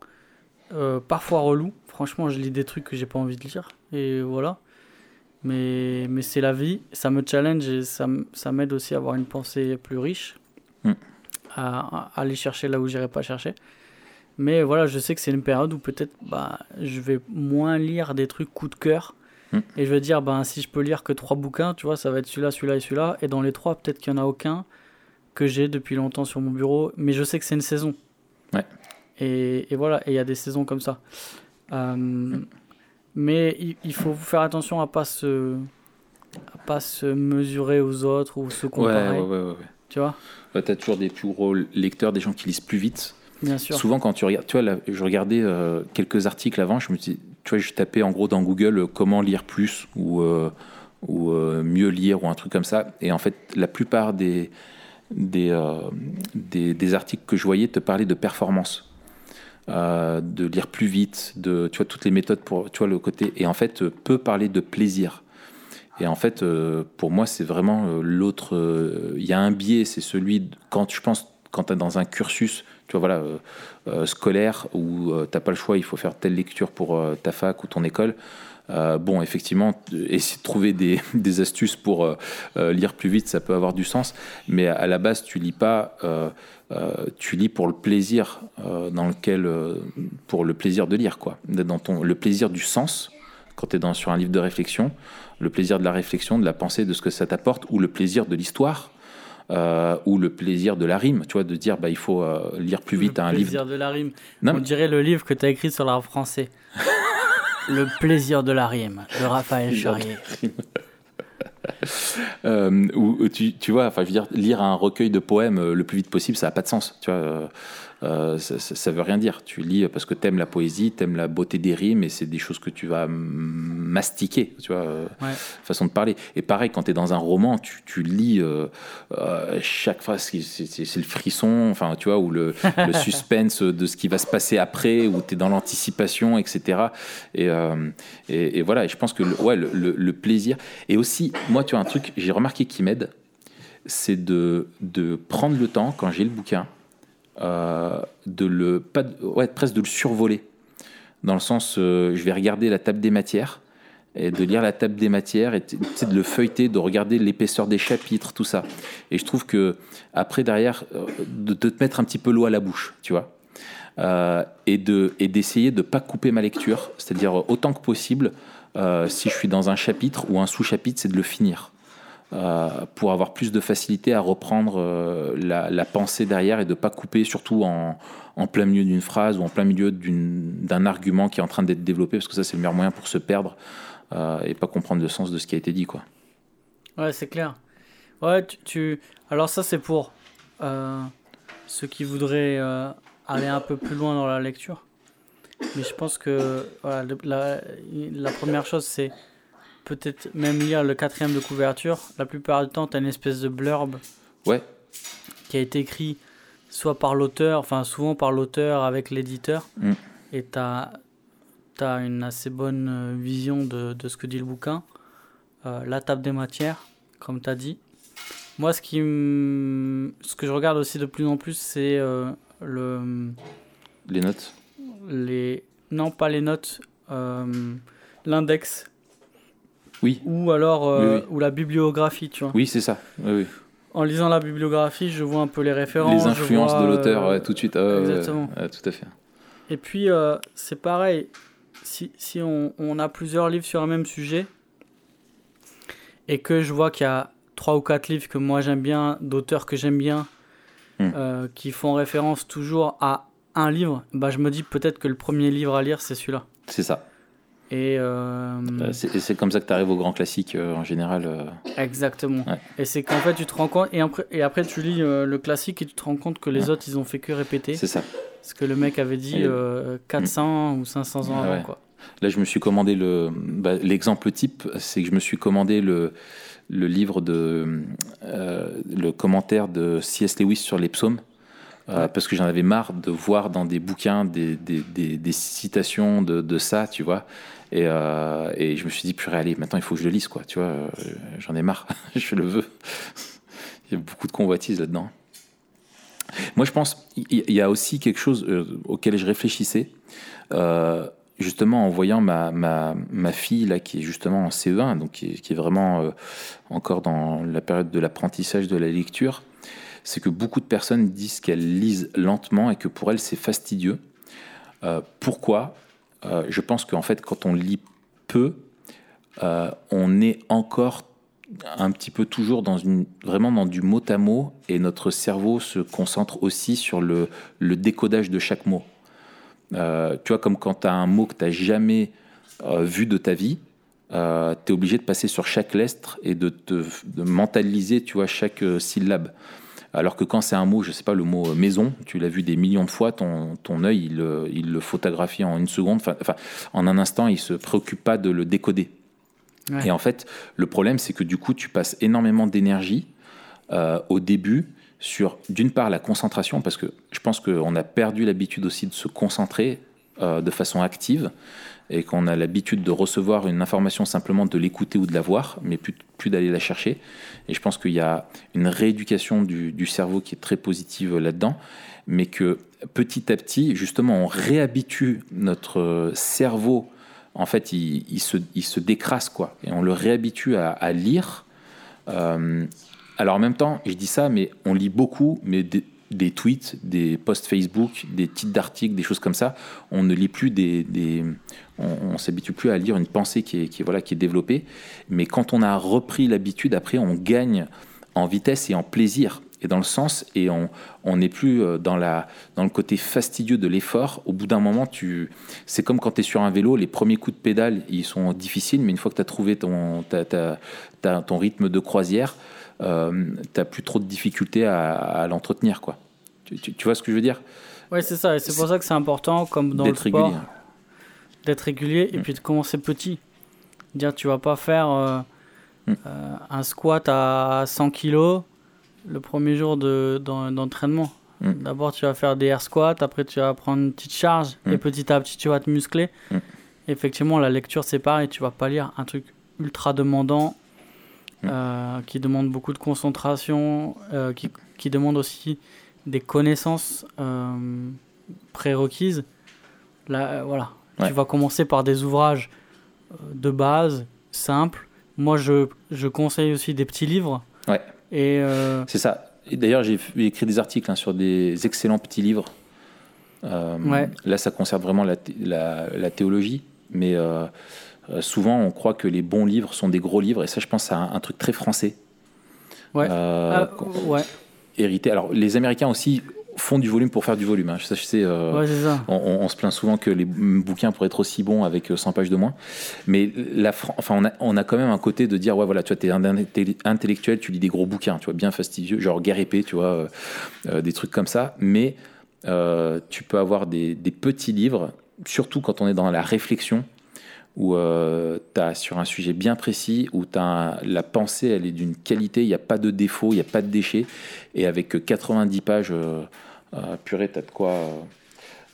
euh, parfois relou. Franchement, je lis des trucs que j'ai pas envie de lire. Et voilà. Mais, mais c'est la vie, ça me challenge et ça, ça m'aide aussi à avoir une pensée plus riche, Hmm. à, à aller chercher là où j'irais pas chercher. Mais voilà, je sais que c'est une période où peut-être bah, je vais moins lire des trucs coup de cœur. Hmm. Et je vais dire, ben, si je peux lire que trois bouquins, tu vois, ça va être celui-là, celui-là et celui-là. Et dans les trois, peut-être qu'il n'y en a aucun que j'ai depuis longtemps sur mon bureau. Mais je sais que c'est une saison. Ouais. Et, et voilà, et il y a des saisons comme ça. Euh, Mais il, il faut faire attention à pas se à pas se mesurer aux autres ou se comparer. ouais, ouais, ouais. ouais. Tu vois? Ouais, T'as toujours des plus gros lecteurs, des gens qui lisent plus vite. Bien sûr. Souvent, quand tu regardes, tu vois, là, je regardais euh, quelques articles avant, je me dis, tu vois, je tapais en gros dans Google euh, comment lire plus ou, euh, ou euh, mieux lire ou un truc comme ça. Et en fait, la plupart des, des, des, articles que je voyais te parlaient de performance. De lire plus vite, de tu vois toutes les méthodes pour tu vois le côté et en fait peu parler de plaisir. Et en fait, pour moi, c'est vraiment l'autre. Il y a un biais, c'est celui quand je pense quand tu es dans un cursus, tu vois voilà euh, euh, scolaire où euh, t'as pas le choix, il faut faire telle lecture pour ta fac ou ton école. Bon, effectivement, essayer de trouver des, <laughs> astuces pour lire plus vite, ça peut avoir du sens. Mais à la base, tu lis pas, tu lis pour le plaisir dans lequel, pour le plaisir de lire, quoi. Dans ton, le plaisir du sens quand tu es dans, sur un livre de réflexion, le plaisir de la réflexion, de la pensée, de ce que ça t'apporte, ou le plaisir de l'histoire. Euh, ou le plaisir de la rime, tu vois, de dire bah il faut euh, lire plus vite le un livre. plaisir de la rime. Non, On mais- dirait le livre que tu as écrit sur l'art français. <laughs> le plaisir de la rime de Raphaël Charrier. <laughs> Euh, ou tu, tu vois, enfin, je veux dire, lire un recueil de poèmes le plus vite possible, ça n'a pas de sens. Tu vois, euh, ça, ça, ça veut rien dire. Tu lis parce que t'aimes la poésie, t'aimes la beauté des rimes, et c'est des choses que tu vas mastiquer. Tu vois, euh, Ouais. façon de parler. Et pareil, quand tu es dans un roman, tu, tu lis euh, chaque phrase, c'est le frisson, enfin, tu vois, ou le, le <laughs> suspense de ce qui va se passer après, ou tu es dans l'anticipation, etc. Et, et, et voilà, et je pense que le, ouais, le, plaisir. Et aussi, moi, tu vois, un truc, j'ai remarqué qui m'aide, c'est de, de prendre le temps, quand j'ai le bouquin, euh, de le, pas ouais, presque de le survoler. Dans le sens, euh, je vais regarder la table des matières, et de lire la table des matières, et de le feuilleter, de regarder l'épaisseur des chapitres, tout ça. Et je trouve que, après, derrière, euh, de, te mettre un petit peu l'eau à la bouche, tu vois. Et de et d'essayer de pas couper ma lecture, c'est-à-dire autant que possible, si je suis dans un chapitre ou un sous-chapitre, c'est de le finir. Euh, pour avoir plus de facilité à reprendre euh, la, pensée derrière et de pas couper surtout en, plein milieu d'une phrase ou en plein milieu d'un argument qui est en train d'être développé parce que ça c'est le meilleur moyen pour se perdre euh, et pas comprendre le sens de ce qui a été dit quoi. Ouais, c'est clair. Ouais, tu, Alors ça, c'est pour ceux qui voudraient aller un peu plus loin dans la lecture. Mais je pense que la première chose, c'est peut-être même lire le quatrième de couverture. La plupart du temps, tu as une espèce de blurb Ouais, qui a été écrit soit par l'auteur, enfin souvent par l'auteur avec l'éditeur. Mm. Et tu as, une assez bonne euh, vision de, de ce que dit le bouquin. Euh, la table des matières, comme tu as dit. Moi, ce, qui ce que je regarde aussi de plus en plus, c'est euh, le, les notes. les... Non, pas les notes. euh, L'index. Oui, Ou alors euh, Oui, oui. ou la bibliographie, tu vois. oui c'est ça. Oui. En lisant la bibliographie, je vois un peu les références. Les influences vois, de l'auteur, euh, ouais, tout de suite. Ah, exactement. tout à fait. Et puis, euh, c'est pareil, si, si on, on a plusieurs livres sur un même sujet, et que je vois qu'il y a trois ou quatre livres que moi j'aime bien, d'auteurs que j'aime bien, Hmm. euh, qui font référence toujours à un livre, bah, je me dis peut-être que le premier livre à lire, c'est celui-là. C'est ça. Et euh, Euh, C'est comme ça que tu arrives au grand classique euh, en général. euh. exactement. Ouais. Et c'est qu'en fait, tu te rends compte. Et après, et après tu lis le classique et tu te rends compte que les Ouais. autres, ils ont fait que répéter. C'est ça. Ce que le mec avait dit Et- euh, 400 ou 500 ans Ah avant. ouais. Quoi. Là, je me suis commandé le. bah, L'exemple type, c'est que je me suis commandé le, le livre de. le commentaire de C.S. Lewis sur les psaumes. Euh, parce que j'en avais marre de voir dans des bouquins des, des, des- des citations de, de ça, tu vois. Et, euh, et je me suis dit, purée, allez, maintenant il faut que je le lise, quoi. Tu vois, euh, j'en ai marre, <laughs> je le veux. <laughs> Il y a beaucoup de convoitise là-dedans. Moi, je pense, il y a aussi quelque chose auquel je réfléchissais. Euh, justement en voyant ma, ma, ma fille là qui est justement en CE1 donc qui est, qui est vraiment euh, encore dans la période de l'apprentissage de la lecture c'est que beaucoup de personnes disent qu'elles lisent lentement et que pour elles c'est fastidieux. Euh, pourquoi? Euh, je pense qu'en fait quand on lit peu euh, on est encore un petit peu toujours dans une vraiment dans du mot à mot et notre cerveau se concentre aussi sur le, décodage de chaque mot. Tu vois, comme quand tu as un mot que tu n'as jamais vu de ta vie, euh, tu es obligé de passer sur chaque lettre et de te de mentaliser, tu vois, chaque syllabe. Alors que quand c'est un mot, je sais pas, le mot euh, maison, tu l'as vu des millions de fois, ton, ton œil, il, le- il le photographie en une seconde, enfin, enfin, en un instant, il se préoccupe pas de le décoder. Ouais. Et en fait, le problème, c'est que du coup, tu passes énormément d'énergie euh, au début sur, d'une part, la concentration, parce que je pense qu'on a perdu l'habitude aussi de se concentrer euh, de façon active, et qu'on a l'habitude de recevoir une information simplement de l'écouter ou de la voir, mais plus, plus d'aller la chercher. Et je pense qu'il y a une rééducation du, cerveau qui est très positive là-dedans, mais que petit à petit, justement, on réhabitue notre cerveau. En fait, il, se, il se décrasse, quoi. Et on le réhabitue à, à lire. Euh, alors en même temps, je dis ça, mais on lit beaucoup, mais des, tweets, des posts Facebook, des titres d'articles, des choses comme ça. On ne lit plus des, on, s'habitue plus à lire une pensée qui est, qui voilà qui est développée. Mais quand on a repris l'habitude, après, on gagne en vitesse et en plaisir et dans le sens et on n'est plus euh, dans la dans le côté fastidieux de l'effort. Au bout d'un moment, tu c'est comme quand tu es sur un vélo, les premiers coups de pédale, ils sont difficiles, mais une fois que tu as trouvé ton ton rythme de croisière, euh, t'as plus trop de difficultés à, à l'entretenir quoi. Tu, tu- tu vois ce que je veux dire? Ouais, c'est ça. Et c'est pour ça que c'est important, comme dans le D'être sport, régulier. d'être régulier et Mm. puis de commencer petit. Dire, tu vas pas faire euh, Mm. euh, un squat à 100 kilos le premier jour de- d'en- d'entraînement. Mm. D'abord, tu vas faire des air squats, après, tu vas prendre une petite charge Mm. et petit à petit, tu vas te muscler. Effectivement, la lecture, c'est pareil. Tu vas pas lire un truc ultra demandant. Euh, qui demande beaucoup de concentration, euh, qui, qui demande aussi des connaissances euh, prérequises. Là, euh, voilà. Ouais. Tu vas commencer par des ouvrages de base, simples. Moi, je, je conseille aussi des petits livres. Ouais. Et C'est ça. Et d'ailleurs, j'ai écrit des articles hein, sur des excellents petits livres. Ouais. Là, ça concerne vraiment la, la- la théologie, mais euh, souvent, on croit que les bons livres sont des gros livres, et ça, je pense, c'est un, un truc très français. Ouais. Euh, ah, ouais, hérité. Alors, les Américains aussi font du volume pour faire du volume. hein. Je sais. euh, ouais, on, on- on se plaint souvent que les bouquins pourraient être aussi bons avec euh, 100 pages de moins. Mais la, Fran- enfin, on, a, on a quand même un côté de dire, ouais, voilà, tu vois, t'es un intellectuel, tu lis des gros bouquins, tu vois, bien fastidieux, genre Guerre épée, tu vois, euh, des trucs comme ça. Mais euh, tu peux avoir des, des petits livres, surtout quand on est dans la réflexion, où tu as sur un sujet bien précis, où la pensée, elle est d'une qualité, il n'y a pas de défaut, il n'y a pas de déchet, et avec euh, 90 pages, euh, euh, purée, t'as de quoi... euh,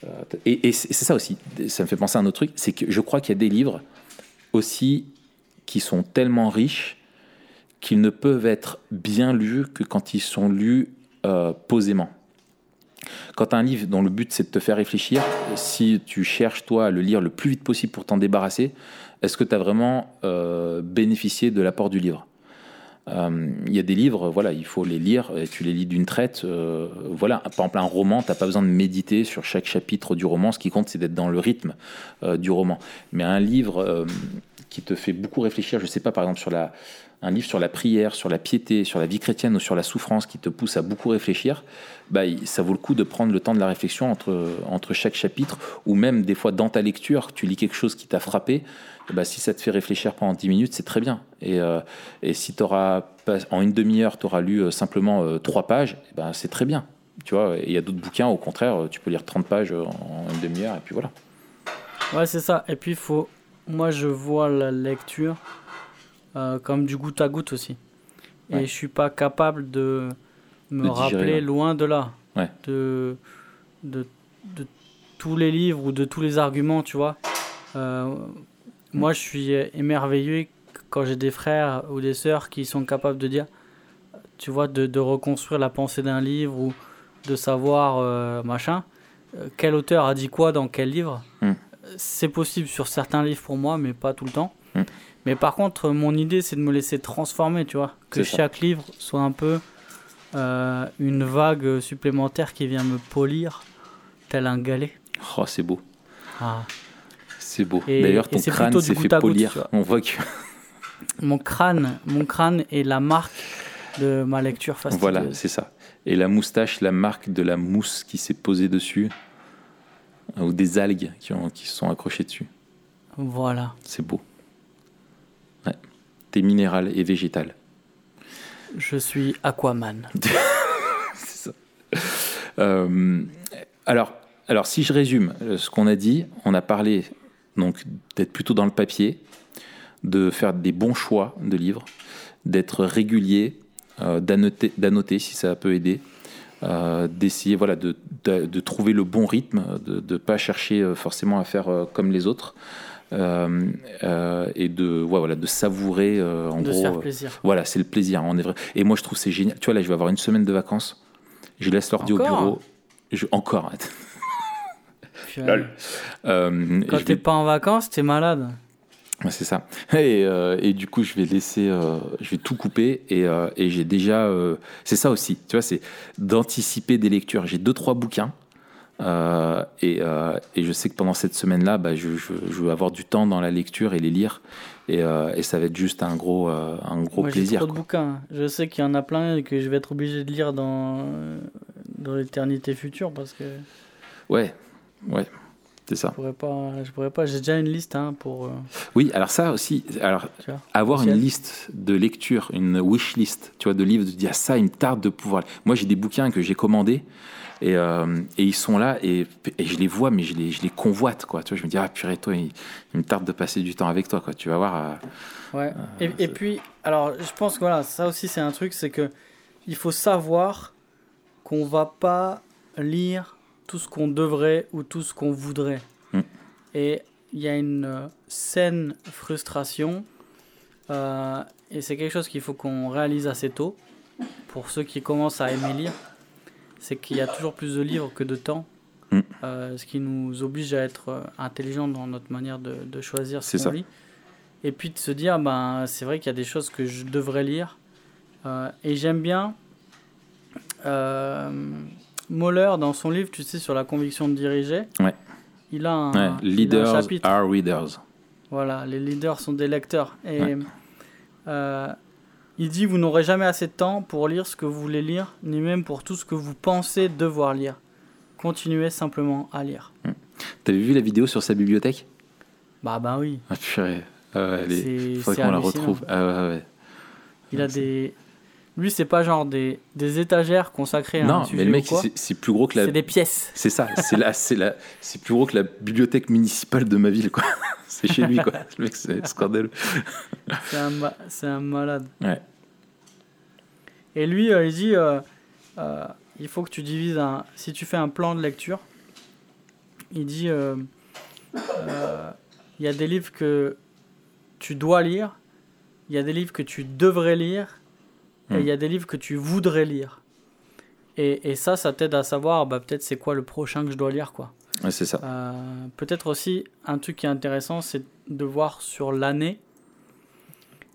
euh, et et c'est ça aussi, ça me fait penser à un autre truc, c'est que je crois qu'il y a des livres aussi qui sont tellement riches qu'ils ne peuvent être bien lus que quand ils sont lus euh, posément. Quand tu as un livre dont le but c'est de te faire réfléchir, si tu cherches toi à le lire le plus vite possible pour t'en débarrasser, est-ce que tu as vraiment euh, bénéficié de l'apport du livre? Euh, Il y a des livres, voilà, il faut les lire, et tu les lis d'une traite. euh, voilà, par exemple, un roman, tu pas besoin de méditer sur chaque chapitre du roman, ce qui compte c'est d'être dans le rythme du roman. Mais un livre qui te fait beaucoup réfléchir, je sais pas, par exemple, sur la, un livre sur la prière, sur la piété, sur la vie chrétienne ou sur la souffrance qui te pousse à beaucoup réfléchir, bah, ça vaut le coup de prendre le temps de la réflexion entre, entre chaque chapitre, ou même des fois dans ta lecture, tu lis quelque chose qui t'a frappé, bah, si ça te fait réfléchir pendant 10 minutes, c'est très bien. Et, euh, et si t'auras pas, en une demi-heure, tu auras lu euh, simplement euh, trois pages, ben, c'est très bien. Tu vois, il y a d'autres bouquins, au contraire, euh, tu peux lire 30 pages en une demi-heure, et puis voilà. Ouais, c'est ça. Et puis, faut... moi, je vois la lecture euh, comme du goutte à goutte aussi. Et je suis pas capable de me De rappeler loin de là. Ouais. De, de, de tous les livres ou de tous les arguments, tu vois. Euh, Moi, je suis émerveillé quand j'ai des frères ou des sœurs qui sont capables de dire, tu vois, de, de reconstruire la pensée d'un livre ou de savoir euh, machin. Quel auteur a dit quoi dans quel livre Hmm. C'est possible sur certains livres pour moi, mais pas tout le temps. Hmm. Mais par contre, mon idée, c'est de me laisser transformer, tu vois. Que ça. chaque livre soit un peu euh, une vague supplémentaire qui vient me polir, tel un galet. Oh, c'est beau. Ah. C'est beau. D'ailleurs, ton crâne s'est fait goutte, polir. On voit que. <laughs> Mon crâne, mon crâne est la marque de ma lecture fastidieuse. Voilà, c'est ça. Et la moustache, la marque de la mousse qui s'est posée dessus, euh, ou des algues qui, ont, qui se sont accrochées dessus. Voilà. C'est beau. T'es minéral et végétal. Je suis Aquaman. <laughs> Ça. Euh, alors, alors, si je résume euh, ce qu'on a dit, on a parlé donc d'être plutôt dans le papier, de faire des bons choix de livres, d'être régulier, euh, d'annoter, d'annoter si ça peut aider, euh, d'essayer voilà, de, de, de trouver le bon rythme, de ne pas chercher forcément à faire comme les autres, et de, ouais, voilà, de savourer euh, en de gros. se faire euh, plaisir. voilà, c'est le plaisir. On est vrai. Et moi, je trouve c'est génial. Tu vois, là, je vais avoir une semaine de vacances. Je laisse l'ordi au bureau. Je, encore. <laughs> Puis, euh, Lol. Euh, Quand t'es vais- pas en vacances, t'es malade. C'est ça. Et, euh, et du coup, je vais laisser, euh, je vais tout couper et, euh, et j'ai déjà. euh, c'est ça aussi, tu vois, c'est d'anticiper des lectures. J'ai deux trois bouquins euh, et, euh, et je sais que pendant cette semaine-là, bah, je, je, je veux avoir du temps dans la lecture et les lire et, euh, et ça va être juste un gros, un gros Moi, plaisir. trop de bouquins. Je sais qu'il y en a plein et que je vais être obligé de lire dans, dans l'éternité future parce que Ouais, ouais, c'est ça. je pourrais pas. Je pourrais pas. J'ai déjà une liste hein, pour. euh, Oui, alors ça aussi, alors avoir une liste de lecture, une wish list, tu vois, de livres, de dire ah, ça, il me tarde de pouvoir. Moi, j'ai des bouquins que j'ai commandés et, euh, et ils sont là et, et je les vois, mais je les, je les convoite, quoi. Tu vois, je me dis ah purée, toi, il, il me tarde de passer du temps avec toi, quoi. Tu vas voir. euh, Ouais. et, et puis, alors, je pense que voilà, ça aussi, c'est un truc, c'est que il faut savoir qu'on va pas lire tout ce qu'on devrait ou tout ce qu'on voudrait. Mm. Et il y a une euh, saine frustration. euh, et c'est quelque chose qu'il faut qu'on réalise assez tôt. Pour ceux qui commencent à aimer lire, c'est qu'il y a toujours plus de livres que de temps. Mm. euh, ce qui nous oblige à être intelligents dans notre manière de, de choisir ce qu'on lit. Et puis de se dire, ben, c'est vrai qu'il y a des choses que je devrais lire. Et j'aime bien Moller dans son livre, tu sais, sur la conviction de diriger. Ouais. Il a un, ouais, il a un leaders chapitre. are readers. Voilà, les leaders sont des lecteurs. Et Ouais. euh, il dit Vous n'aurez jamais assez de temps pour lire ce que vous voulez lire, ni même pour tout ce que vous pensez devoir lire. Continuez simplement à lire. T'avais vu la vidéo sur sa bibliothèque? Bah, bah oui. Ah purée. Ah ouais, est- faudrait qu'on la retrouve. Ah ouais, ouais. Il a des. Lui, c'est pas genre des, des étagères consacrées à un Non, sujet mais le mec, c'est plus gros que la. C'est des pièces. C'est ça, c'est là, c'est là, c'est plus gros que la bibliothèque municipale de ma ville, quoi. <laughs> C'est chez lui, quoi. Le mec, c'est scandaleux. C'est un, ma- un malade. Ouais. Et lui, euh, il dit euh, euh, il faut que tu divises un. Si tu fais un plan de lecture, il dit il y a des livres que tu dois lire, il y a des livres que tu devrais lire, et Hmm. il y a des livres que tu voudrais lire. Et, et ça, ça t'aide à savoir bah, peut-être c'est quoi le prochain que je dois lire, quoi. Ouais, c'est ça. Euh, Peut-être aussi, un truc qui est intéressant, c'est de voir sur l'année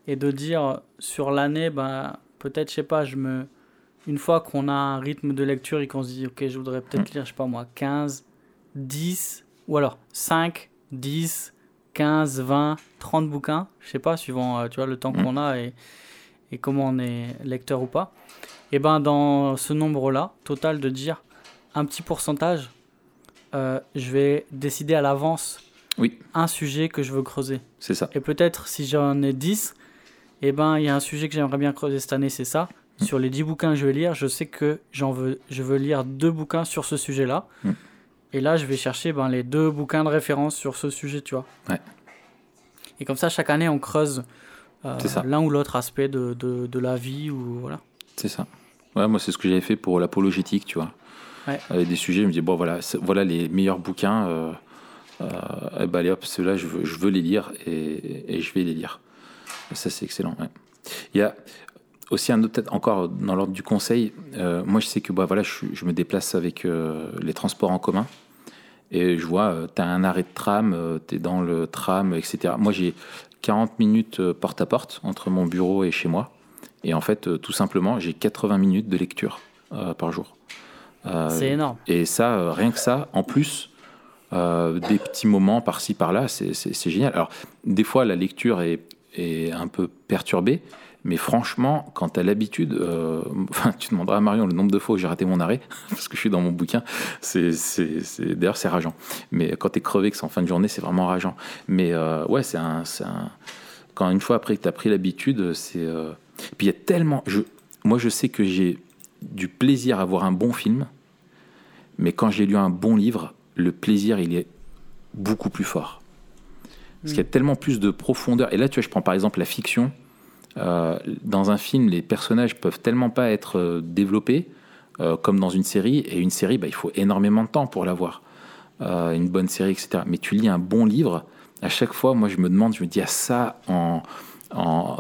et de dire sur l'année, ben, peut-être, je sais pas, je me. Une fois qu'on a un rythme de lecture et qu'on se dit, ok, je voudrais peut-être lire, je sais pas moi, 15, 10, ou alors 5, 10, 15, 20, 30 bouquins, je sais pas, suivant euh, tu vois, le temps Mm. qu'on a et, et comment on est lecteur ou pas. Et ben dans ce nombre-là, total de dire un petit pourcentage, euh, je vais décider à l'avance Oui. un sujet que je veux creuser. C'est ça. Et peut-être si j'en ai 10, eh ben, il y a un sujet que j'aimerais bien creuser cette année, c'est ça. Mm. Sur les 10 bouquins que je vais lire, je sais que j'en veux, je veux lire deux bouquins sur ce sujet-là. Mm. Et là, je vais chercher ben, les deux bouquins de référence sur ce sujet, tu vois. Ouais. Et comme ça, chaque année, on creuse. L'un ou l'autre aspect de, de, de la vie. Ou, voilà. C'est ça. Ouais, moi, c'est ce que j'avais fait pour l'apologétique, tu vois. Ouais. Avec des sujets, je me dis, bon, voilà, voilà les meilleurs bouquins. Euh, euh, eh ben, allez, hop, ceux-là, je veux, je veux les lire et, et je vais les lire. Et ça, c'est excellent. ouais. Il y a aussi un autre, peut-être encore dans l'ordre du conseil. euh, moi, je sais que bah, voilà, je, je me déplace avec euh, les transports en commun. Et je vois, tu as un arrêt de tram, tu es dans le tram, etc. Moi, j'ai 40 minutes euh, porte à porte entre mon bureau et chez moi. Et en fait, euh, tout simplement, j'ai 80 minutes de lecture euh, par jour. Euh, C'est énorme. et ça, rien que ça, en plus, euh, des petits moments par-ci, par-là, c'est- génial. Alors, des fois, la lecture est, est un peu perturbée, mais franchement, quand tu as l'habitude, euh, <laughs> enfin, tu demanderas à Marion le nombre de fois où j'ai raté mon arrêt, <laughs> parce que je suis dans mon bouquin, c'est, c'est, c'est- d'ailleurs, c'est rageant. Mais quand tu es crevé, que c'est en fin de journée, c'est vraiment rageant. Mais euh, ouais, c'est un, c'est un- Quand une fois après que tu as pris l'habitude, c'est. euh, Et puis il y a tellement. Je... Moi, je sais que j'ai du plaisir à voir un bon film, mais quand j'ai lu un bon livre, le plaisir, il est beaucoup plus fort. Parce qu'il y a tellement plus de profondeur. Et là, tu vois, je prends par exemple la fiction. Euh, dans un film, les personnages peuvent tellement pas être euh, développés euh, comme dans une série. Et une série, bah, il faut énormément de temps pour la voir. Euh, une bonne série, etc. Mais tu lis un bon livre, à chaque fois, moi, je me demande, je me dis, ah, ça, en,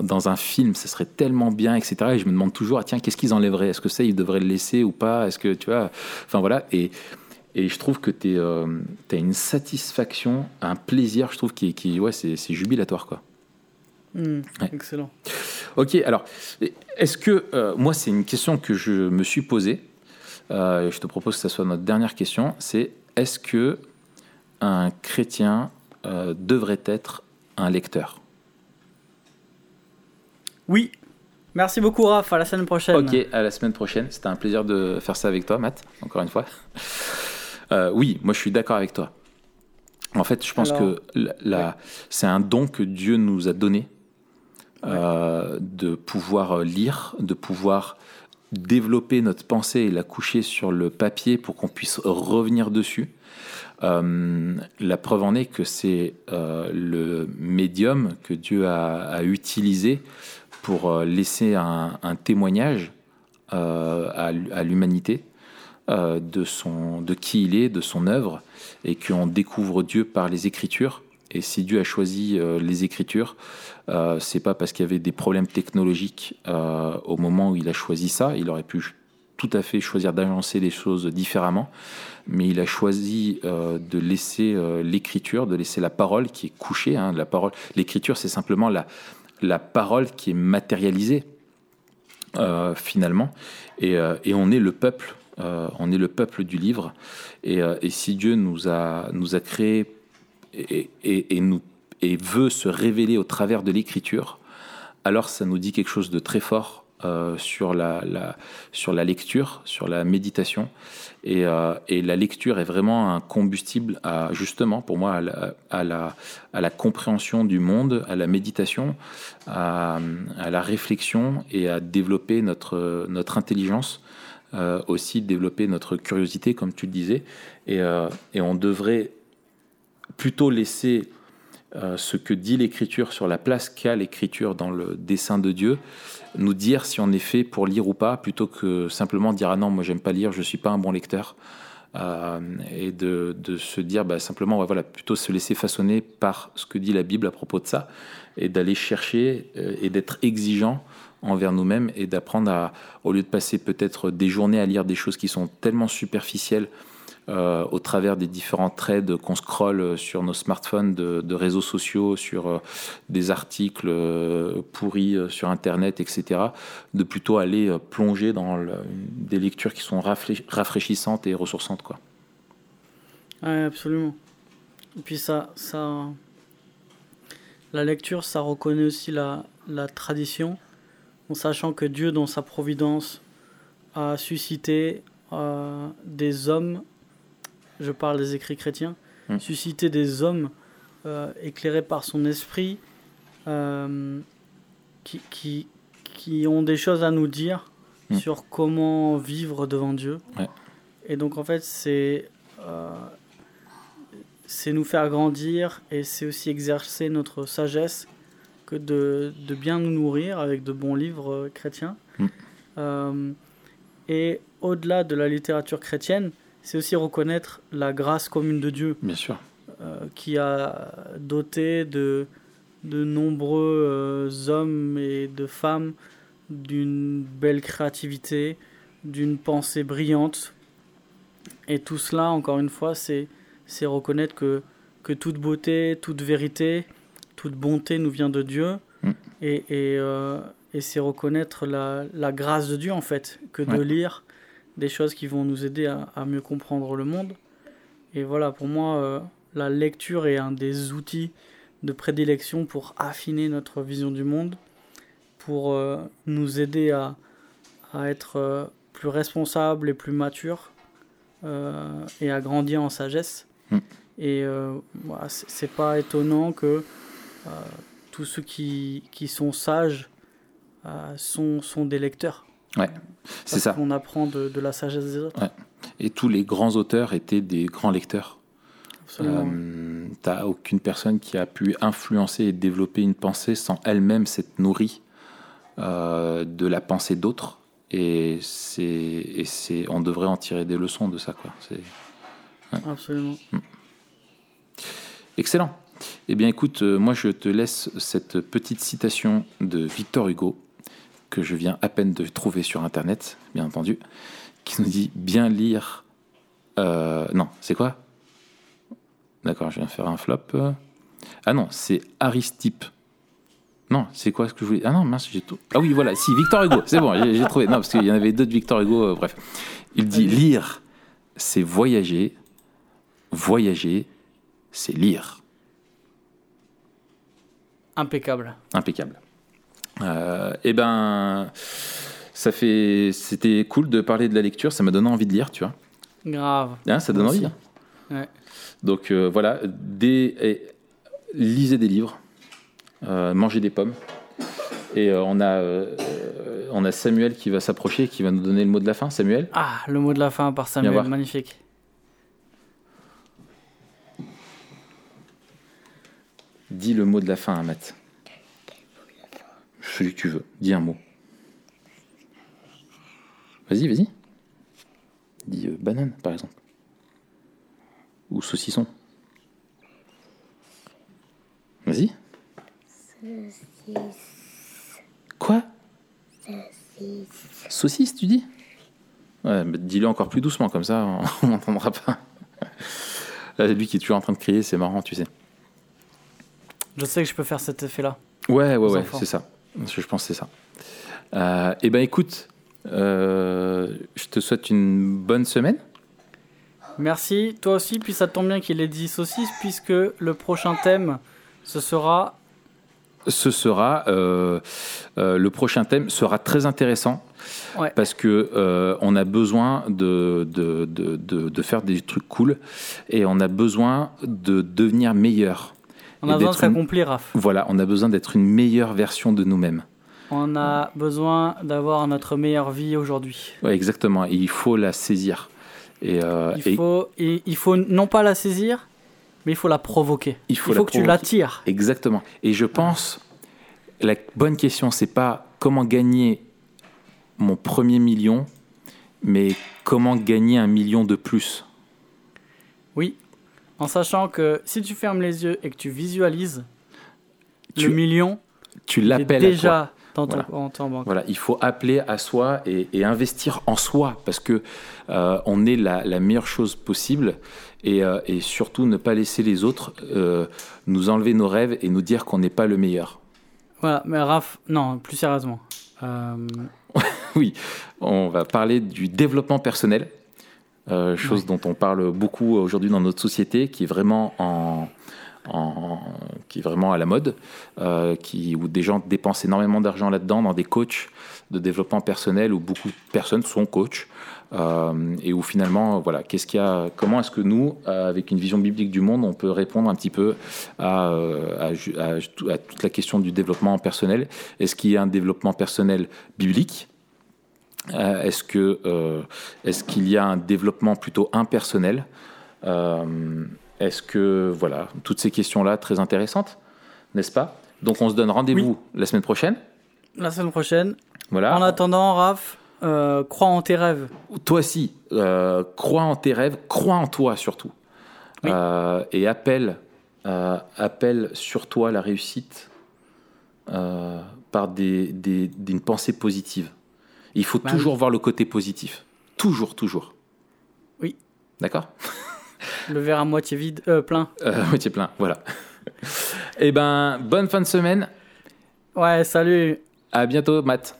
dans un film, ça serait tellement bien, etc. Et je me demande toujours, ah, tiens, qu'est-ce qu'ils enlèveraient? Est-ce que ça, ils devraient le laisser ou pas? Est-ce que, tu vois, enfin voilà. Et, et je trouve que tu as une satisfaction, un plaisir, je trouve, qui, qui ouais, c'est jubilatoire, quoi. Ouais. Excellent. Ok, alors, est-ce que, euh, moi, c'est une question que je me suis posée, euh, je te propose que ça soit notre dernière question, c'est est-ce que un chrétien euh, devrait être un lecteur? Oui. Merci beaucoup, Raph. À la semaine prochaine. Ok, à la semaine prochaine. C'était un plaisir de faire ça avec toi, Matt, encore une fois. <laughs> Oui, moi je suis d'accord avec toi. En fait, je pense Alors, que la, la- c'est un don que Dieu nous a donné euh, de pouvoir lire, de pouvoir développer notre pensée et la coucher sur le papier pour qu'on puisse revenir dessus. Euh, la preuve en est que c'est euh, le médium que Dieu a, utilisé pour euh, laisser un, témoignage euh, à, l'humanité euh, de, de qui il est, de son œuvre, et qu'on découvre Dieu par les Écritures. Et si Dieu a choisi euh, les Écritures, euh, c'est pas parce qu'il y avait des problèmes technologiques euh, au moment où il a choisi ça. Il aurait pu tout à fait choisir d'agencer les choses différemment, mais il a choisi euh, de laisser l'écriture, de laisser la parole qui est couchée. hein, la parole, l'écriture, c'est simplement la, parole qui est matérialisée finalement, et, on est le peuple. on est le peuple du livre, et, si Dieu nous a nous a créé et, veut se révéler au travers de l'écriture, alors ça nous dit quelque chose de très fort euh, sur, la, sur la lecture, sur la méditation. Et, euh, et la lecture est vraiment un combustible à, justement, pour moi, à la, à la, compréhension du monde, à la méditation, à, la réflexion et à développer notre, notre intelligence, euh, aussi développer notre curiosité, comme tu le disais. Et on devrait plutôt laisser euh, ce que dit l'Écriture sur la place qu'a l'Écriture dans le dessein de Dieu, nous dire si on est fait pour lire ou pas, plutôt que simplement dire ah non, moi j'aime pas lire, je suis pas un bon lecteur, Euh, et de, de se dire bah, simplement voilà, plutôt se laisser façonner par ce que dit la Bible à propos de ça, et d'aller chercher euh, et d'être exigeant envers nous-mêmes et d'apprendre à, au lieu de passer peut-être des journées à lire des choses qui sont tellement superficielles euh, au travers des différents threads qu'on scrolle sur nos smartphones de, réseaux sociaux, sur euh, des articles euh, pourris sur Internet, etc., de plutôt aller plonger dans des lectures qui sont rafraîchissantes et ressourçantes. Quoi. Ouais, absolument. Et puis ça, ça, la lecture, ça reconnaît aussi la, la tradition, en sachant que Dieu, dans sa providence, a suscité des hommes, je parle des écrits chrétiens, Mm. suscité des hommes euh, éclairés par son esprit, euh, qui, qui, qui ont des choses à nous dire Mm. sur comment vivre devant Dieu. Ouais. Et donc en fait, c'est euh, c'est nous faire grandir et c'est aussi exercer notre sagesse que de, de bien nous nourrir avec de bons livres chrétiens. Mm. Euh, et au-delà de la littérature chrétienne, c'est aussi reconnaître la grâce commune de Dieu Bien sûr. euh, qui a doté de, de nombreux euh, hommes et de femmes d'une belle créativité, d'une pensée brillante. Et tout cela, encore une fois, c'est c'est reconnaître que, que toute beauté, toute vérité, toute bonté nous vient de Dieu. Mm. Et, et, euh, et c'est reconnaître la, la grâce de Dieu, en fait, que de lire des choses qui vont nous aider à, à mieux comprendre le monde. Et voilà, pour moi, euh, la lecture est un des outils de prédilection pour affiner notre vision du monde, pour euh, nous aider à, à être euh, plus responsables et plus matures et à grandir en sagesse. Mm. Et voilà, c'est pas étonnant que tous ceux qui, qui sont sages sont, sont des lecteurs. Ouais, c'est ça. qu'on apprend de, de la sagesse des autres. Et tous les grands auteurs étaient des grands lecteurs. Euh, T'as aucune personne qui a pu influencer et développer une pensée sans elle-même s'être nourrie euh, de la pensée d'autres. Et c'est, on devrait en tirer des leçons de ça, quoi. C'est Absolument. excellent. Eh bien, écoute, euh, moi, je te laisse cette petite citation de Victor Hugo que je viens à peine de trouver sur Internet, bien entendu, qui nous dit bien lire. euh, non, c'est quoi? D'accord, je viens faire un flop. Ah non, c'est Aristippe. Non, c'est quoi ce que je voulais? Ah non, mince, j'ai tout. Ah oui, voilà, si, Victor Hugo, c'est bon, j'ai trouvé. Non, parce qu'il y en avait d'autres Victor Hugo, euh, bref. Il dit lire, c'est voyager. Voyager, c'est lire. Impeccable. Impeccable. Euh, eh ben, ça fait, c'était cool de parler de la lecture. Ça m'a donné envie de lire, tu vois. Grave. Hein, ça donne envie. hein. Ouais. Donc euh, voilà, des, et lisez des livres, euh, mangez des pommes. Et euh, on, a, on a Samuel qui va s'approcher qui va nous donner le mot de la fin. Samuel? Ah, le mot de la fin par Samuel, magnifique. Dis le mot de la fin à Matt. Celui que tu veux. Dis un mot. Vas-y, vas-y. Dis euh, banane, par exemple. Ou saucisson. Vas-y. Quoi? Saucisse, tu dis? Ouais, mais dis-le encore plus doucement, comme ça <laughs> on n'entendra pas. Là, lui qui est toujours en train de crier, c'est marrant, tu sais. Je sais que je peux faire cet effet-là. Ouais, ouais, ouais, c'est ça. Je pense que c'est ça. Euh, eh ben, écoute, euh, je te souhaite une bonne semaine. Merci, toi aussi, puis ça tombe bien qu'il ait dit saucisse, puisque le prochain thème, ce sera... Ce sera euh, le prochain thème sera très intéressant Ouais. parce que on a besoin de, de, de, de, de faire des trucs cool et on a besoin de devenir meilleur. On a besoin de d'être une- s'accomplir, Raph. Voilà, on a besoin d'être une meilleure version de nous-mêmes. On a besoin d'avoir notre meilleure vie aujourd'hui. Ouais, exactement. Et il faut la saisir. Et, euh, Il et- faut, il, il faut non pas la saisir, mais il faut la provoquer. Il faut que tu provoquer. l'attires. Exactement. Et je pense, la bonne question, c'est pas comment gagner mon premier million, mais comment gagner un million de plus. En sachant que si tu fermes les yeux et que tu visualises Tu- le million, Tu l'appelles déjà dans ton Voilà. banque. Voilà, il faut appeler à soi et, et investir en soi parce que euh, on est la, la meilleure chose possible et, euh, et surtout ne pas laisser les autres euh, nous enlever nos rêves et nous dire qu'on n'est pas le meilleur. Voilà, mais Raph, non, plus sérieusement. <laughs> Oui, on va parler du développement personnel, euh, chose dont on parle beaucoup aujourd'hui dans notre société, qui est vraiment en, en- qui est vraiment à la mode, euh, qui, où des gens dépensent énormément d'argent là-dedans, dans des coachs de développement personnel, où beaucoup de personnes sont coachs, euh, et où finalement, voilà, qu'est-ce qu'il y a, comment est-ce que nous, avec une vision biblique du monde, on peut répondre un petit peu à, à ju- à tout- à toute la question du développement personnel? Est-ce qu'il y a un développement personnel biblique? Euh, Est-ce que euh, est-ce qu'il y a un développement plutôt impersonnel? Euh, Est-ce que voilà toutes ces questions-là très intéressantes, n'est-ce pas? Donc on se donne rendez-vous la semaine prochaine. La semaine prochaine. Voilà. En attendant, Raph, crois en tes rêves. Toi aussi, crois en tes rêves, crois en toi surtout, Oui. Et appelle appelle sur toi la réussite par des, des- d'une pensée positive. Il faut Bah toujours voir le côté positif, toujours, toujours. Oui. D'accord. <laughs> Le verre à moitié vide, euh, plein. Euh, moitié plein, voilà. <laughs> Eh ben, bonne fin de semaine. Ouais, salut. À bientôt, Matt.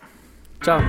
Ciao.